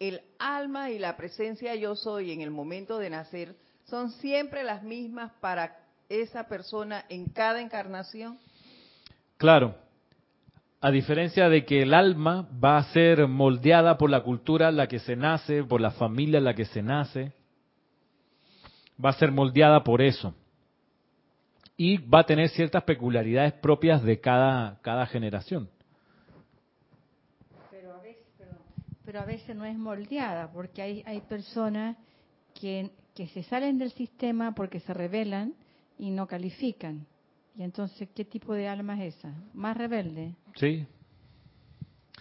el alma y la presencia yo soy en el momento de nacer son siempre las mismas para esa persona en cada encarnación. Claro. A diferencia de que el alma va a ser moldeada por la cultura en la que se nace, por la familia en la que se nace, va a ser moldeada por eso y va a tener ciertas peculiaridades propias de cada, cada generación. Pero a, veces, pero, a veces no es moldeada, porque hay, hay personas que, que se salen del sistema porque se rebelan y no califican. Y entonces, ¿qué tipo de alma es esa? ¿Más rebelde? Sí.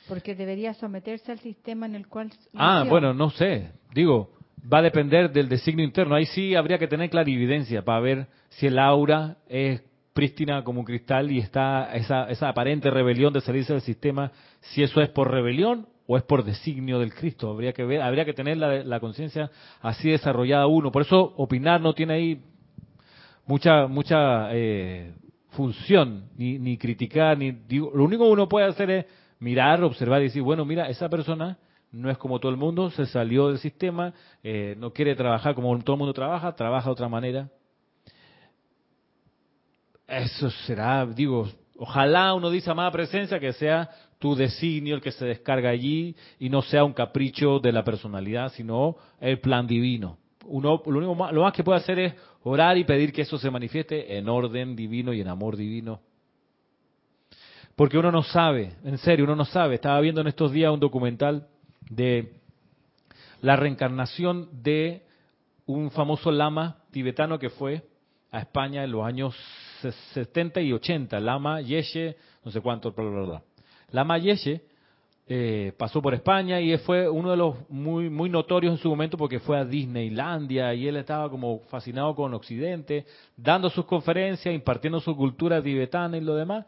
Porque debería someterse al sistema en el cual... Ah, bueno, no sé. Digo, va a depender del designio interno. Ahí sí habría que tener clarividencia para ver si el aura es prístina como un cristal y está esa, esa aparente rebelión de salirse del sistema, si eso es por rebelión o es por designio del Cristo. Habría que ver, habría que tener la, conciencia así desarrollada uno. Por eso opinar no tiene ahí mucha mucha eh, función, ni, ni criticar, ni digo, lo único que uno puede hacer es mirar, observar y decir, bueno, mira, esa persona no es como todo el mundo, se salió del sistema, eh, no quiere trabajar como todo el mundo trabaja, trabaja de otra manera. Eso será, digo, ojalá uno dice amada presencia que sea tu designio el que se descarga allí y no sea un capricho de la personalidad, sino el plan divino. Uno, lo, único lo más que puede hacer es orar y pedir que eso se manifieste en orden divino y en amor divino. Porque uno no sabe, en serio, uno no sabe. Estaba viendo en estos días un documental de la reencarnación de un famoso lama tibetano que fue a España en los años 70 y 80, Lama Yeshe, no sé cuánto, bla, bla, bla. Lama Yeshe eh, pasó por España y fue uno de los muy, muy notorios en su momento porque fue a Disneylandia y él estaba como fascinado con Occidente, dando sus conferencias, impartiendo su cultura tibetana y lo demás,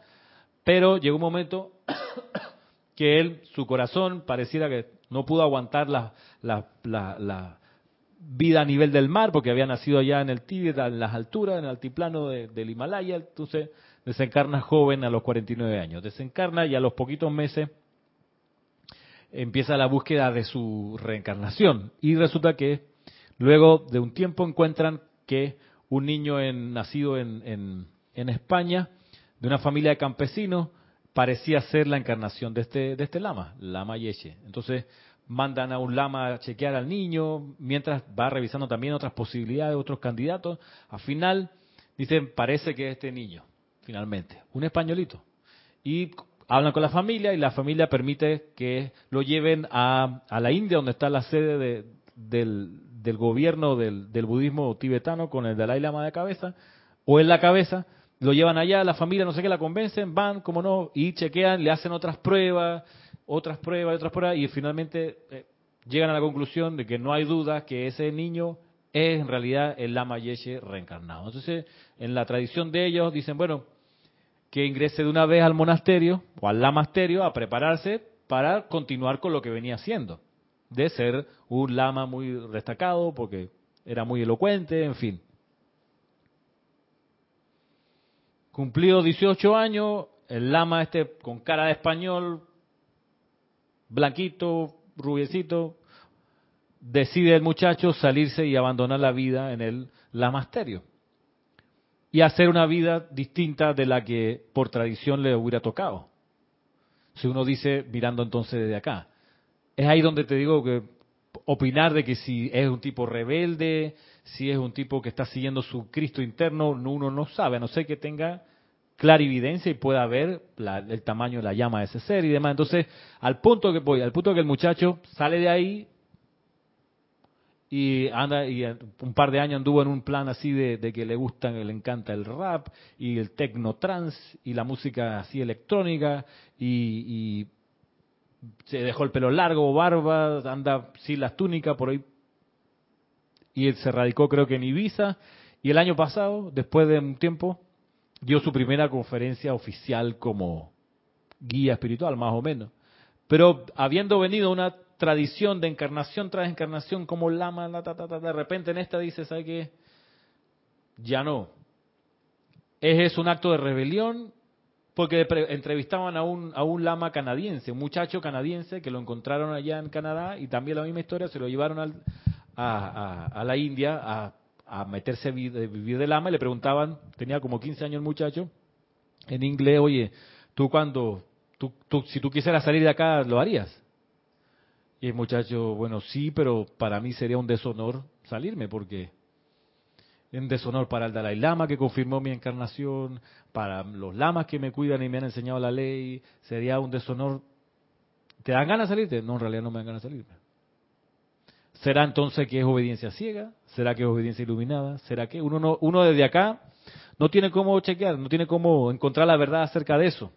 pero llegó un momento [COUGHS] que él, su corazón, pareciera que no pudo aguantar la, vida a nivel del mar, porque había nacido allá en el Tíbet, en las alturas, en el altiplano del Himalaya, entonces desencarna joven a los 49 años. Desencarna y a los poquitos meses empieza la búsqueda de su reencarnación. Y resulta que luego de un tiempo encuentran que un niño nacido en, en España, de una familia de campesinos, parecía ser la encarnación de este, de este lama, lama Yeshe. Entonces mandan a un lama a chequear al niño, mientras va revisando también otras posibilidades, otros candidatos. Al final dicen, parece que es este niño, finalmente, un españolito. Y hablan con la familia y la familia permite que lo lleven a, a la India, donde está la sede de, del, del, gobierno del, del budismo tibetano con el Dalai Lama de cabeza, o en la cabeza, lo llevan allá, la familia no sé qué, la convencen, van, como no, y chequean, le hacen otras pruebas, otras pruebas, otras pruebas, y finalmente eh, llegan a la conclusión de que no hay duda que ese niño es en realidad el Lama Yeshe reencarnado. Entonces, en la tradición de ellos dicen, bueno, que ingrese de una vez al monasterio o al lamasterio a prepararse para continuar con lo que venía haciendo, de ser un lama muy destacado porque era muy elocuente, en fin. Cumplido 18 años, el lama este con cara de español, blanquito, rubiecito, decide el muchacho salirse y abandonar la vida en el lamasterio y hacer una vida distinta de la que por tradición le hubiera tocado. Si uno dice mirando entonces desde acá, es ahí donde te digo que opinar de que si es un tipo rebelde, si es un tipo que está siguiendo su Cristo interno, uno no sabe, a no ser que tenga clarividencia y pueda ver el tamaño de la llama de ese ser y demás. Entonces, al punto que voy, al punto que el muchacho sale de ahí y anda y un par de años anduvo en un plan así de, que le gusta, le encanta el rap y el techno trance y la música así electrónica y, y se dejó el pelo largo, barba, anda sin las túnicas por ahí y él se radicó creo que en Ibiza y el año pasado, después de un tiempo, dio su primera conferencia oficial como guía espiritual, más o menos. Pero habiendo venido una tradición de encarnación tras encarnación como lama, la, ta, ta, de repente en esta dice, ¿sabe qué? Ya no. Es, un acto de rebelión porque entrevistaban a un, a un lama canadiense, un muchacho canadiense que lo encontraron allá en Canadá y también la misma historia, se lo llevaron al, a, a, la India a, a meterse a vivir de lama y le preguntaban, tenía como 15 años el muchacho, en inglés, oye, tú cuando, tú, tú, si tú quisieras salir de acá, ¿lo harías? Y el muchacho, bueno, sí, pero para mí sería un deshonor salirme porque un deshonor para el Dalai Lama que confirmó mi encarnación, para los lamas que me cuidan y me han enseñado la ley, sería un deshonor. ¿Te dan ganas de salirte? No, en realidad no me dan ganas de salirme. ¿Será entonces que es obediencia ciega? ¿Será que es obediencia iluminada? ¿Será que uno, no, uno desde acá no tiene cómo chequear, no tiene cómo encontrar la verdad acerca de eso?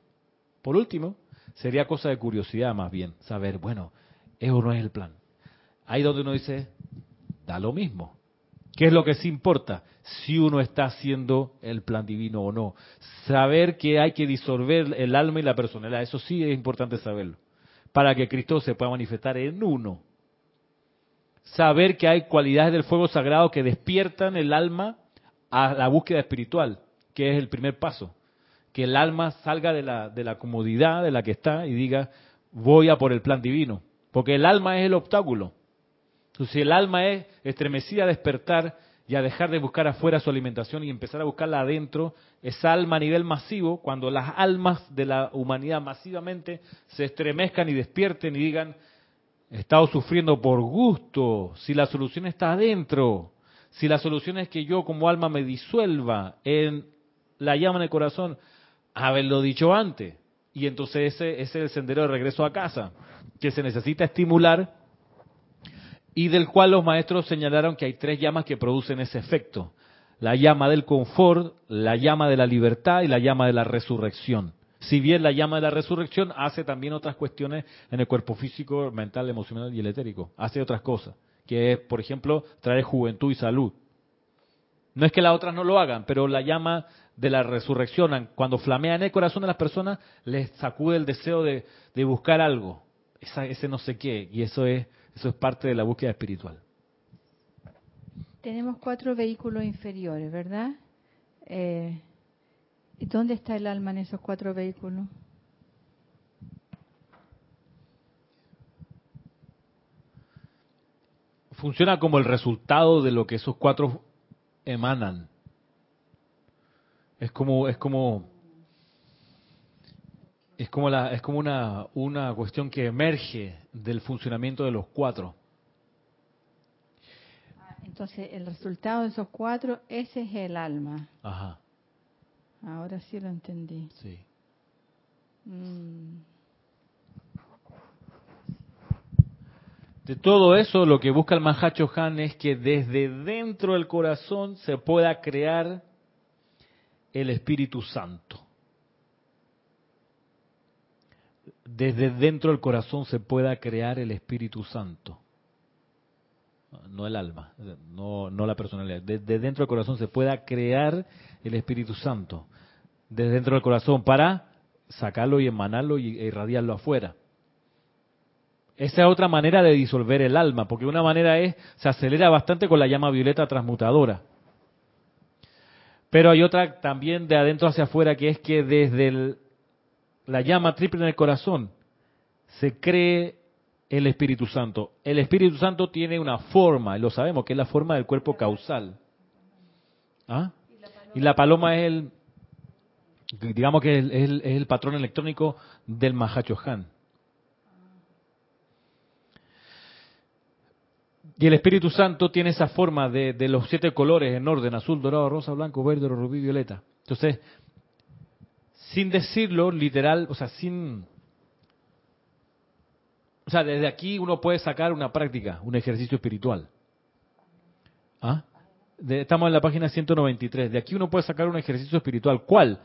Por último, sería cosa de curiosidad más bien, saber, bueno, eso no es el plan. Ahí donde uno dice, da lo mismo. ¿Qué es lo que sí importa? Si uno está haciendo el plan divino o no. Saber que hay que disolver el alma y la personalidad, eso sí es importante saberlo. Para que Cristo se pueda manifestar en uno saber que hay cualidades del fuego sagrado que despiertan el alma a la búsqueda espiritual, que es el primer paso. Que el alma salga de la, de la comodidad de la que está y diga, voy a por el plan divino. Porque el alma es el obstáculo. Entonces, si el alma es estremecida a despertar y a dejar de buscar afuera su alimentación y empezar a buscarla adentro, esa alma a nivel masivo, cuando las almas de la humanidad masivamente se estremezcan y despierten y digan, He estado sufriendo por gusto, si la solución está adentro, si la solución es que yo como alma me disuelva en la llama en el corazón, haberlo dicho antes. Y entonces ese, ese es el sendero de regreso a casa, que se necesita estimular y del cual los maestros señalaron que hay tres llamas que producen ese efecto. La llama del confort, la llama de la libertad y la llama de la resurrección. Si bien la llama de la resurrección hace también otras cuestiones en el cuerpo físico, mental, emocional y el etérico. Hace otras cosas, que es, por ejemplo, traer juventud y salud. No es que las otras no lo hagan, pero la llama de la resurrección, cuando flamea en el corazón de las personas, les sacude el deseo de, buscar algo, ese no sé qué, y eso es, eso es parte de la búsqueda espiritual. Tenemos cuatro vehículos inferiores, ¿verdad? Eh, ¿Y dónde está el alma en esos cuatro vehículos? Funciona como el resultado de lo que esos cuatro emanan. Es como, es como, es como la, es como una, una cuestión que emerge del funcionamiento de los cuatro. Ah, entonces, el resultado de esos cuatro, ese es el alma. Ajá. Ahora sí lo entendí. Sí. Mm. De todo eso, lo que busca el Mahacho Han es que desde dentro del corazón se pueda crear el Espíritu Santo. Desde dentro del corazón se pueda crear el Espíritu Santo. No el alma, no, la personalidad. Desde dentro del corazón se pueda crear el Espíritu Santo desde dentro del corazón para sacarlo y emanarlo y irradiarlo afuera. Esa es otra manera de disolver el alma, porque una manera es, se acelera bastante con la llama violeta transmutadora. Pero hay otra también de adentro hacia afuera, que es que desde la llama triple en el corazón se cree el Espíritu Santo. El Espíritu Santo tiene una forma, lo sabemos, que es la forma del cuerpo causal. ¿Ah? Y la paloma es el, digamos que es el, patrón electrónico del Mahachohan. Y el Espíritu Santo tiene esa forma de, de los siete colores en orden, azul, dorado, rosa, blanco, verde, rubí, violeta. Entonces, sin decirlo literal, o sea, sin... O sea, desde aquí uno puede sacar una práctica, un ejercicio espiritual. ¿Ah? De- estamos en la página 193. De aquí uno puede sacar un ejercicio espiritual. ¿Cuál?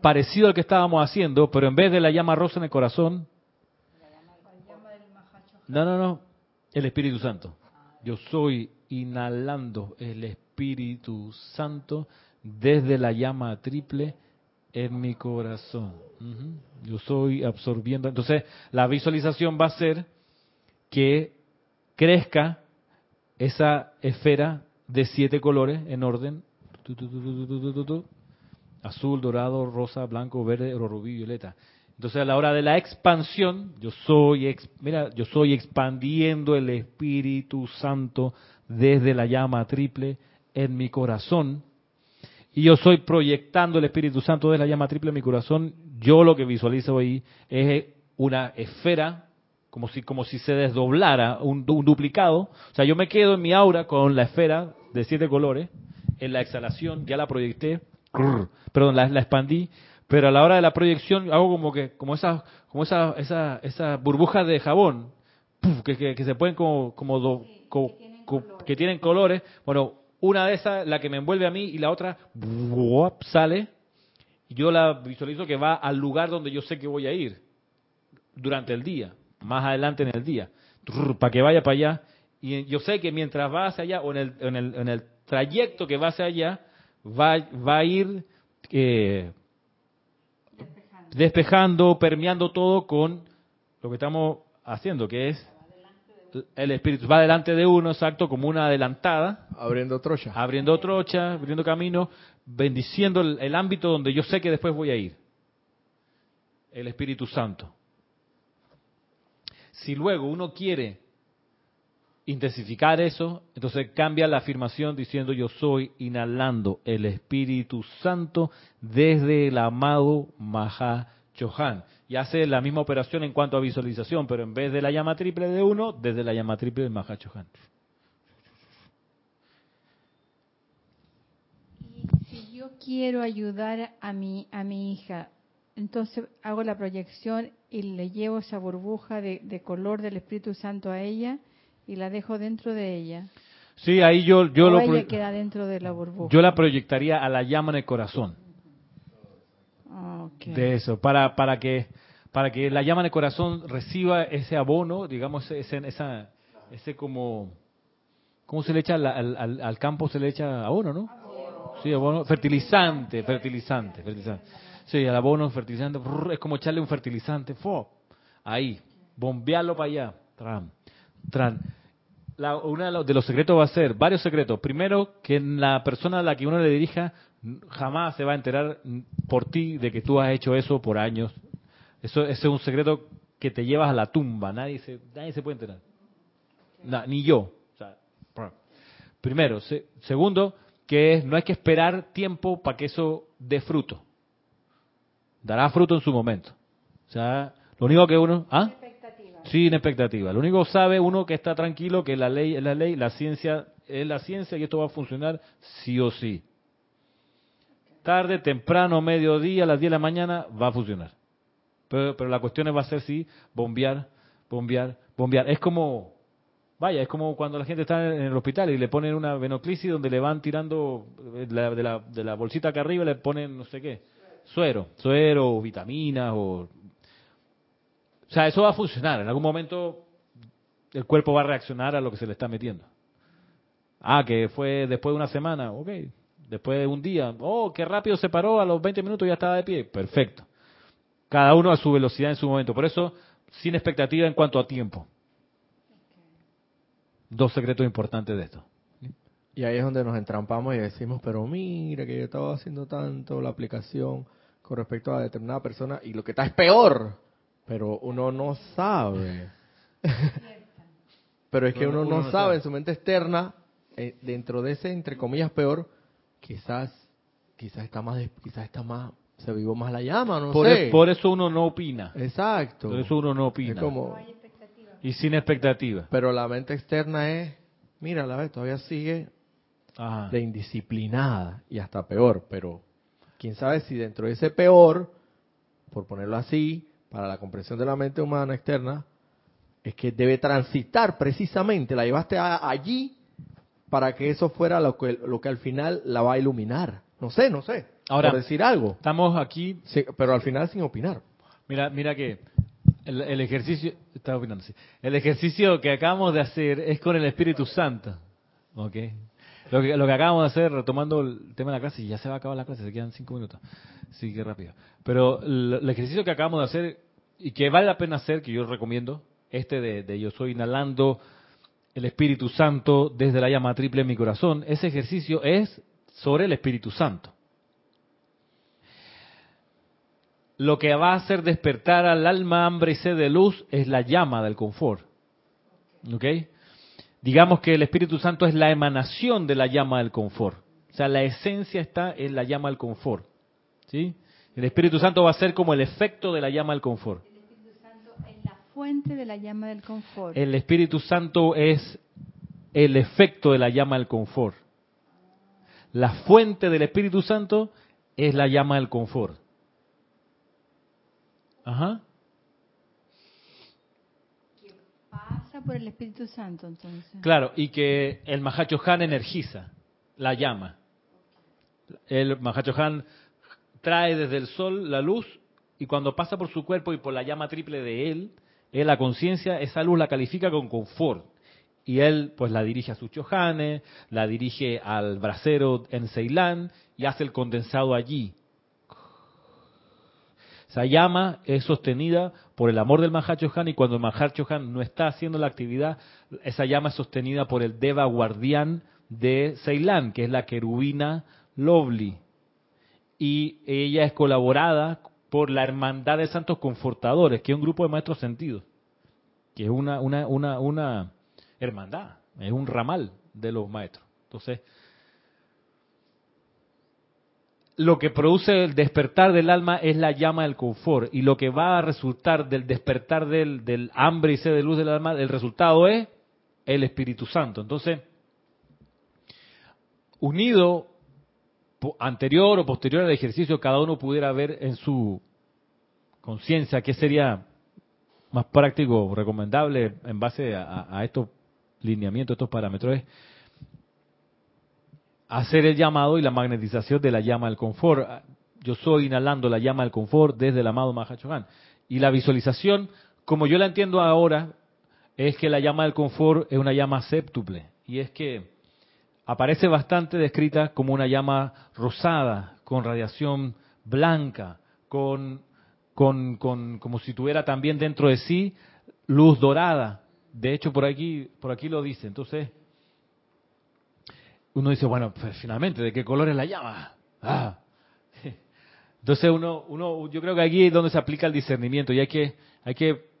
Parecido al que estábamos haciendo, pero en vez de la llama rosa en el corazón, no, no, no. El Espíritu Santo. Yo soy inhalando el Espíritu Santo desde la llama triple en mi corazón. Ujú. Yo soy absorbiendo. Entonces, la visualización va a ser que crezca esa esfera de siete colores en orden. Azul, dorado, rosa, blanco, verde, rubí, violeta. Entonces a la hora de la expansión, yo soy, mira, yo soy expandiendo el Espíritu Santo desde la llama triple en mi corazón. Y yo soy proyectando el Espíritu Santo desde la llama triple en mi corazón. Yo lo que visualizo ahí es una esfera, como si, como si se desdoblara, un, un duplicado. O sea, yo me quedo en mi aura con la esfera de siete colores. En la exhalación ya la proyecté, perdón, la, la expandí, pero a la hora de la proyección hago como que, como esas, como esa, esa, esa burbujas de jabón, que, que, que se pueden como, como, do- que tienen colores. Bueno, una de esas, la que me envuelve a mí, y la otra, sale, y yo la visualizo que va al lugar donde yo sé que voy a ir durante el día, más adelante en el día, para que vaya para allá. Y yo sé que mientras va hacia allá, o en el, en el, en el trayecto que va hacia allá, va, va a ir eh, despejando, permeando todo con lo que estamos haciendo, que es el espíritu. Va delante de uno, exacto, como una adelantada, Abriendo trocha. abriendo trocha, abriendo camino, bendiciendo el, el ámbito donde yo sé que después voy a ir. El Espíritu Santo. Si luego uno quiere intensificar eso, entonces cambia la afirmación diciendo yo soy inhalando el Espíritu Santo desde el amado Maha Chohan. Y hace la misma operación en cuanto a visualización, pero en vez de la llama triple de uno, desde la llama triple del Maha Chohan. Y si yo quiero ayudar a mi, a mi hija, entonces hago la proyección y le llevo esa burbuja de, de color del Espíritu Santo a ella y la dejo dentro de ella. Sí, ahí yo, yo o lo ella queda dentro de la burbuja. yo la proyectaría a la llama en el corazón. De eso, para, para que para que la llama en el corazón reciba ese abono, digamos, ese, esa, ese como, ¿cómo se le echa al, al, al- campo? Se le echa abono, ¿no? Sí, abono, fertilizante, fertilizante, fertilizante. Sí, al abono, fertilizante, es como echarle un fertilizante, ¡fo! ahí, bombearlo para allá, tran, tran. La, uno de los, secretos va a ser, varios secretos. Primero, que la persona a la que uno le dirija jamás se va a enterar por ti de que tú has hecho eso por años. Eso, ese es un secreto que te llevas a la tumba. Nadie se, nadie se puede enterar. Ni yo. Primero. Se- segundo, que no hay que esperar tiempo para que eso dé fruto. Dará fruto en su momento. O sea, lo único que uno... ¿Ah? Sin expectativa. Lo único sabe uno que está tranquilo que la ley es la ley, la ciencia es la ciencia y esto va a funcionar sí o sí. Tarde, temprano, mediodía, a las 10 de la mañana va a funcionar. Pero, pero la cuestión va a ser sí, bombear, bombear, bombear. Es como, vaya, es como cuando la gente está en el hospital y le ponen una venoclisis donde le van tirando eh, la- de, la, de la bolsita acá arriba, le ponen no sé qué, suero, suero, vitaminas o o sea, eso va a funcionar. En algún momento el cuerpo va a reaccionar a lo que se le está metiendo. Ah, que fue después de una semana, ok. Después de un día, oh, qué rápido se paró, a los 20 minutos ya estaba de pie. Perfecto. Cada uno a su velocidad en su momento. Por eso, sin expectativa en cuanto a tiempo. Dos secretos importantes de esto. Y ahí es donde nos entrampamos y decimos, pero mira que yo estaba haciendo tanto la aplicación con respecto a determinada persona y lo que está es peor. Pero uno no sabe. [LAUGHS] pero es que Uno- uno, uno no, no sabe, en su mente externa, eh, dentro de ese entre comillas peor, quizás quizás está más quizás está más se vivó más la llama, no por, sé. e- por eso uno no opina. Exacto. Por eso uno no es opina. como Y sin expectativa. Pero la mente externa es, mira, la vez todavía sigue Ajá. de indisciplinada y hasta peor, pero quién sabe si dentro de ese peor, por ponerlo así, para la comprensión de la mente humana externa, es que debe transitar precisamente, la llevaste a- allí para que eso fuera lo que, lo que al final la va a iluminar. No sé, no sé. Ahora- por decir algo, Estamos aquí Sí, pero al final sin opinar. Mira, mira que el, el ejercicio, estaba opinando, sí. El ejercicio que acabamos de hacer es con el Espíritu Santo. ¿Ok? Lo que, acabamos de hacer, retomando el tema de la clase, y ya se va a acabar la clase, se quedan cinco minutos. Sí, que rápido. Pero el, ejercicio que acabamos de hacer, y que vale la pena hacer, que yo recomiendo, este de, de yo soy inhalando el Espíritu Santo desde la llama triple en mi corazón, ese ejercicio es sobre el Espíritu Santo. Lo que va a hacer despertar al alma hambre y sed de luz es la llama del confort. ¿Ok? Digamos que el Espíritu Santo es la emanación de la llama del confort. O sea, la esencia está en la llama del confort. ¿Sí? El Espíritu Santo va a ser como el efecto de la llama del confort. El Espíritu Santo es la fuente de la llama del confort. El Espíritu Santo es el efecto de la llama del confort. La fuente del Espíritu Santo es la llama del confort. Ajá. Pasa por el Espíritu Santo, entonces. Claro, y que el Mahacho Han energiza la llama. El Mahacho Han trae desde el sol la luz y cuando pasa por su cuerpo y por la llama triple de él, él la conciencia, esa luz la califica con confort. Y él pues la dirige a sus chohanes, la dirige al brasero en Ceilán y hace el condensado allí. Esa llama es sostenida por el amor del Mahachohan y cuando el Mahachohan no está haciendo la actividad, esa llama es sostenida por el Deva guardián de Ceilán, que es la querubina Lovely. Y ella es colaborada por la Hermandad de Santos Confortadores, que es un grupo de maestros sentidos, que es una, una, una, una hermandad, es un ramal de los maestros. Entonces, lo que produce el despertar del alma es la llama del confort y lo que va a resultar del despertar del, del hambre y sed de luz del alma, el resultado es el Espíritu Santo. Entonces, unido anterior o posterior al ejercicio, cada uno pudiera ver en su conciencia qué sería más práctico recomendable en base a- a estos lineamientos, estos parámetros, es hacer el llamado y la magnetización de la llama del confort. Yo soy inhalando la llama del confort desde el amado Mahachohan. Y la visualización, como yo la entiendo ahora, es que la llama del confort es una llama séptuple. Y es que aparece bastante descrita como una llama rosada, con radiación blanca, con, con, con como si tuviera también dentro de sí luz dorada. De hecho, por aquí, por aquí lo dice. Entonces, uno dice, bueno, pues finalmente, ¿de qué color es la llama? Ah. [LAUGHS] Entonces uno, uno, yo creo que aquí es donde se aplica el discernimiento y hay que, hay que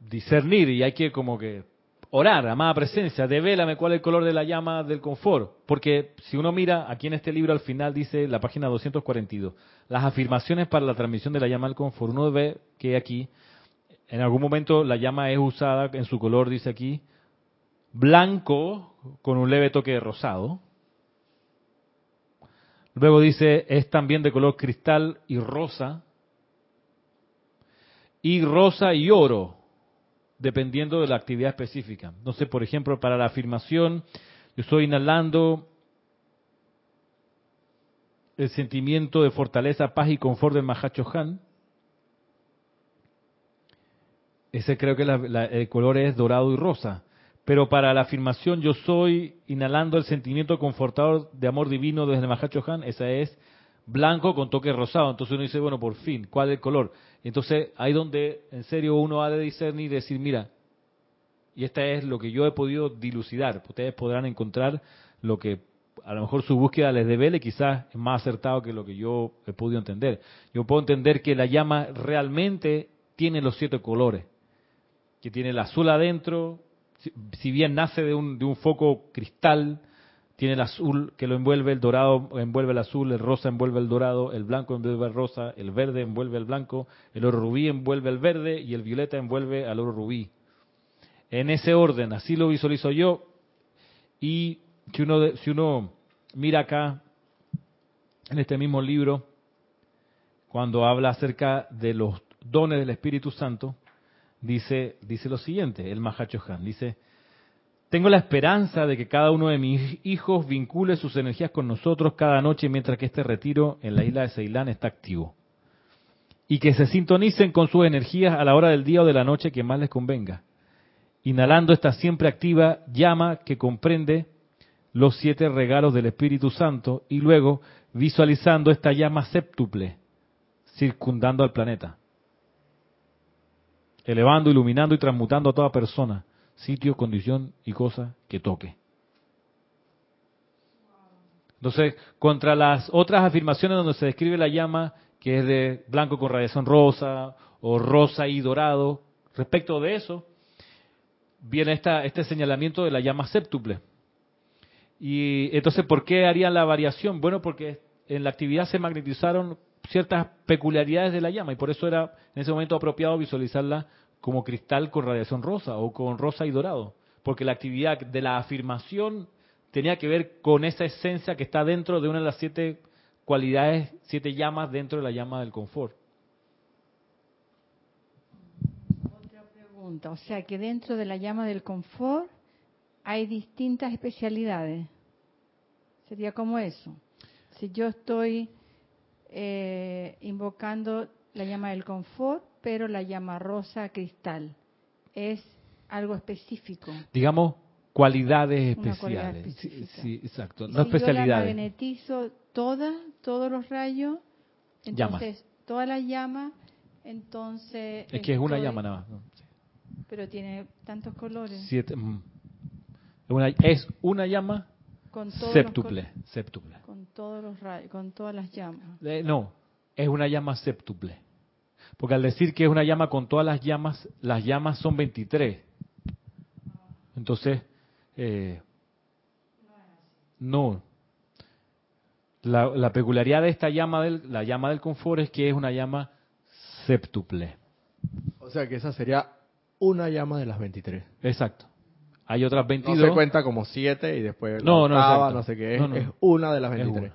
discernir y hay que como que orar, amada presencia, devélame cuál es el color de la llama del confort. Porque si uno mira aquí en este libro al final dice la página 242, las afirmaciones para la transmisión de la llama del confort, uno ve que aquí en algún momento la llama es usada en su color, dice aquí, blanco con un leve toque de rosado. Luego dice, es también de color cristal y rosa. Y rosa y oro, dependiendo de la actividad específica. Entonces, por ejemplo, para la afirmación, yo estoy inhalando el sentimiento de fortaleza, paz y confort del Mahachohan. Ese creo que la- el color es dorado y rosa. Pero para la afirmación yo soy inhalando el sentimiento confortador de amor divino desde el Mahachohan, esa es blanco con toque rosado. Entonces uno dice, bueno, por fin, ¿cuál es el color? Entonces ahí donde en serio uno ha de discernir y decir, mira, y esta es lo que yo he podido dilucidar. Ustedes podrán encontrar lo que a lo mejor su búsqueda les devele, quizás es más acertado que lo que yo he podido entender. Yo puedo entender que la llama realmente tiene los siete colores, que tiene el azul adentro, si, bien nace de un, de un foco cristal, tiene el azul que lo envuelve, el dorado envuelve el azul, el rosa envuelve el dorado, el blanco envuelve el rosa, el verde envuelve el blanco, el oro rubí envuelve el verde y el violeta envuelve al oro rubí. En ese orden, así lo visualizo yo. Y si uno, si uno mira acá, en este mismo libro, cuando habla acerca de los dones del Espíritu Santo, dice, dice lo siguiente, el Mahachohan, dice, tengo la esperanza de que cada uno de mis hijos vincule sus energías con nosotros cada noche mientras que este retiro en la isla de Ceilán está activo. Y que se sintonicen con sus energías a la hora del día o de la noche que más les convenga. Inhalando esta siempre activa llama que comprende los siete regalos del Espíritu Santo y luego visualizando esta llama séptuple circundando al planeta. Elevando, iluminando y transmutando a toda persona sitio, condición y cosa que toque. Entonces, contra las otras afirmaciones donde se describe la llama, que es de blanco con radiación rosa o rosa y dorado, respecto de eso, viene esta, este señalamiento de la llama séptuple. Y entonces, ¿por qué harían la variación? Bueno, porque en la actividad se magnetizaron ciertas peculiaridades de la llama y por eso era en ese momento apropiado visualizarla como cristal con radiación rosa o con rosa y dorado, porque la actividad de la afirmación tenía que ver con esa esencia que está dentro de una de las siete cualidades, siete llamas dentro de la llama del confort. Otra pregunta, o sea que dentro de la llama del confort hay distintas especialidades. Sería como eso. Si yo estoy eh, invocando la llama del confort, pero la llama rosa cristal. Es algo específico. Digamos, cualidades especiales. sí, exacto. No especialidades. Yo la magnetizo toda, todos los rayos, entonces toda la llama, entonces... Es que es una llama nada más. Pero tiene tantos colores. Siete, mm. es una llama con séptuple, Con todos los rayos, con todas las llamas. Eh, no, es una llama séptuple. Porque al decir que es una llama con todas las llamas, las llamas son 23. Entonces, eh, no. La, peculiaridad de esta llama, del, la llama del confort, es que es una llama séptuple. O sea que esa sería una llama de las 23. Exacto. Hay otras 22. No se cuenta como 7 y después no, no, no sé qué es. Es una de las 23.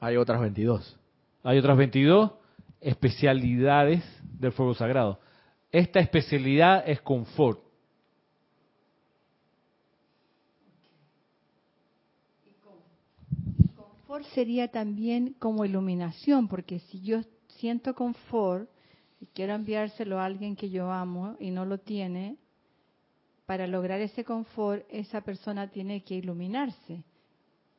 Hay otras 22. Hay otras 22 especialidades del fuego sagrado. Esta especialidad es confort. Confort sería también como iluminación, porque si yo siento confort y quiero enviárselo a alguien que yo amo y no lo tiene, para lograr ese confort esa persona tiene que iluminarse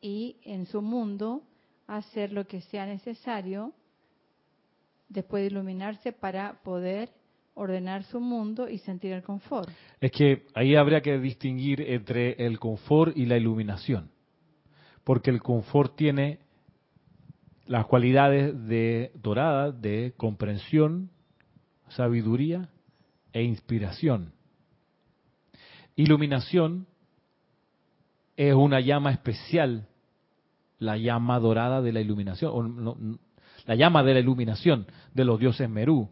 y en su mundo hacer lo que sea necesario después de iluminarse para poder ordenar su mundo y sentir el confort. Es que ahí habría que distinguir entre el confort y la iluminación, porque el confort tiene las cualidades de dorada, de comprensión, sabiduría e inspiración. Iluminación es una llama especial, la llama dorada de la iluminación, la llama de la iluminación de los dioses Merú.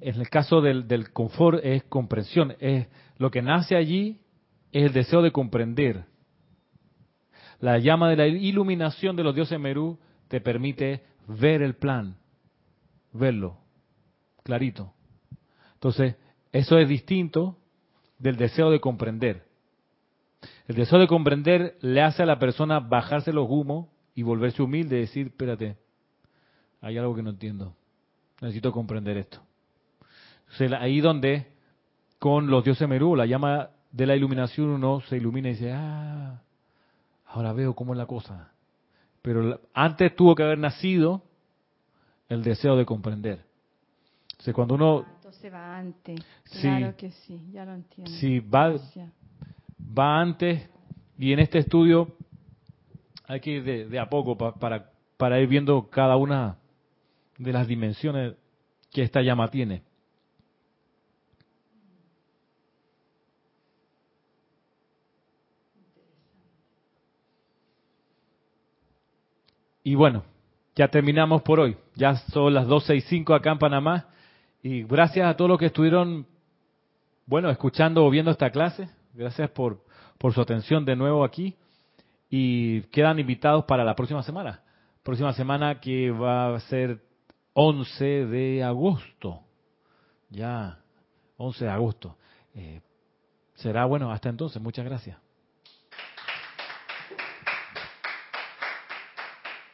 En el caso del, del confort es comprensión, es lo que nace allí es el deseo de comprender. La llama de la iluminación de los dioses Merú te permite ver el plan, verlo clarito. Entonces, eso es distinto del deseo de comprender. El deseo de comprender le hace a la persona bajarse los humos y volverse humilde y decir, espérate, hay algo que no entiendo. Necesito comprender esto. ahí donde con los dioses Merú, la llama de la iluminación, uno se ilumina y dice, ah, ahora veo cómo es la cosa. Pero antes tuvo que haber nacido el deseo de comprender. Cuando uno se va antes. Claro que sí, ya lo entiendo. Sí, va, va antes y en este estudio hay que ir de, a poco para, para ir viendo cada una de las dimensiones que esta llama tiene. Y bueno, ya terminamos por hoy. Ya son las 12 y 5 acá en Panamá. Y gracias a todos los que estuvieron, bueno, escuchando o viendo esta clase. Gracias por, por su atención de nuevo aquí. Y quedan invitados para la próxima semana. Próxima semana que va a ser 11 de agosto. Ya, 11 de agosto. Eh, será bueno hasta entonces. Muchas gracias.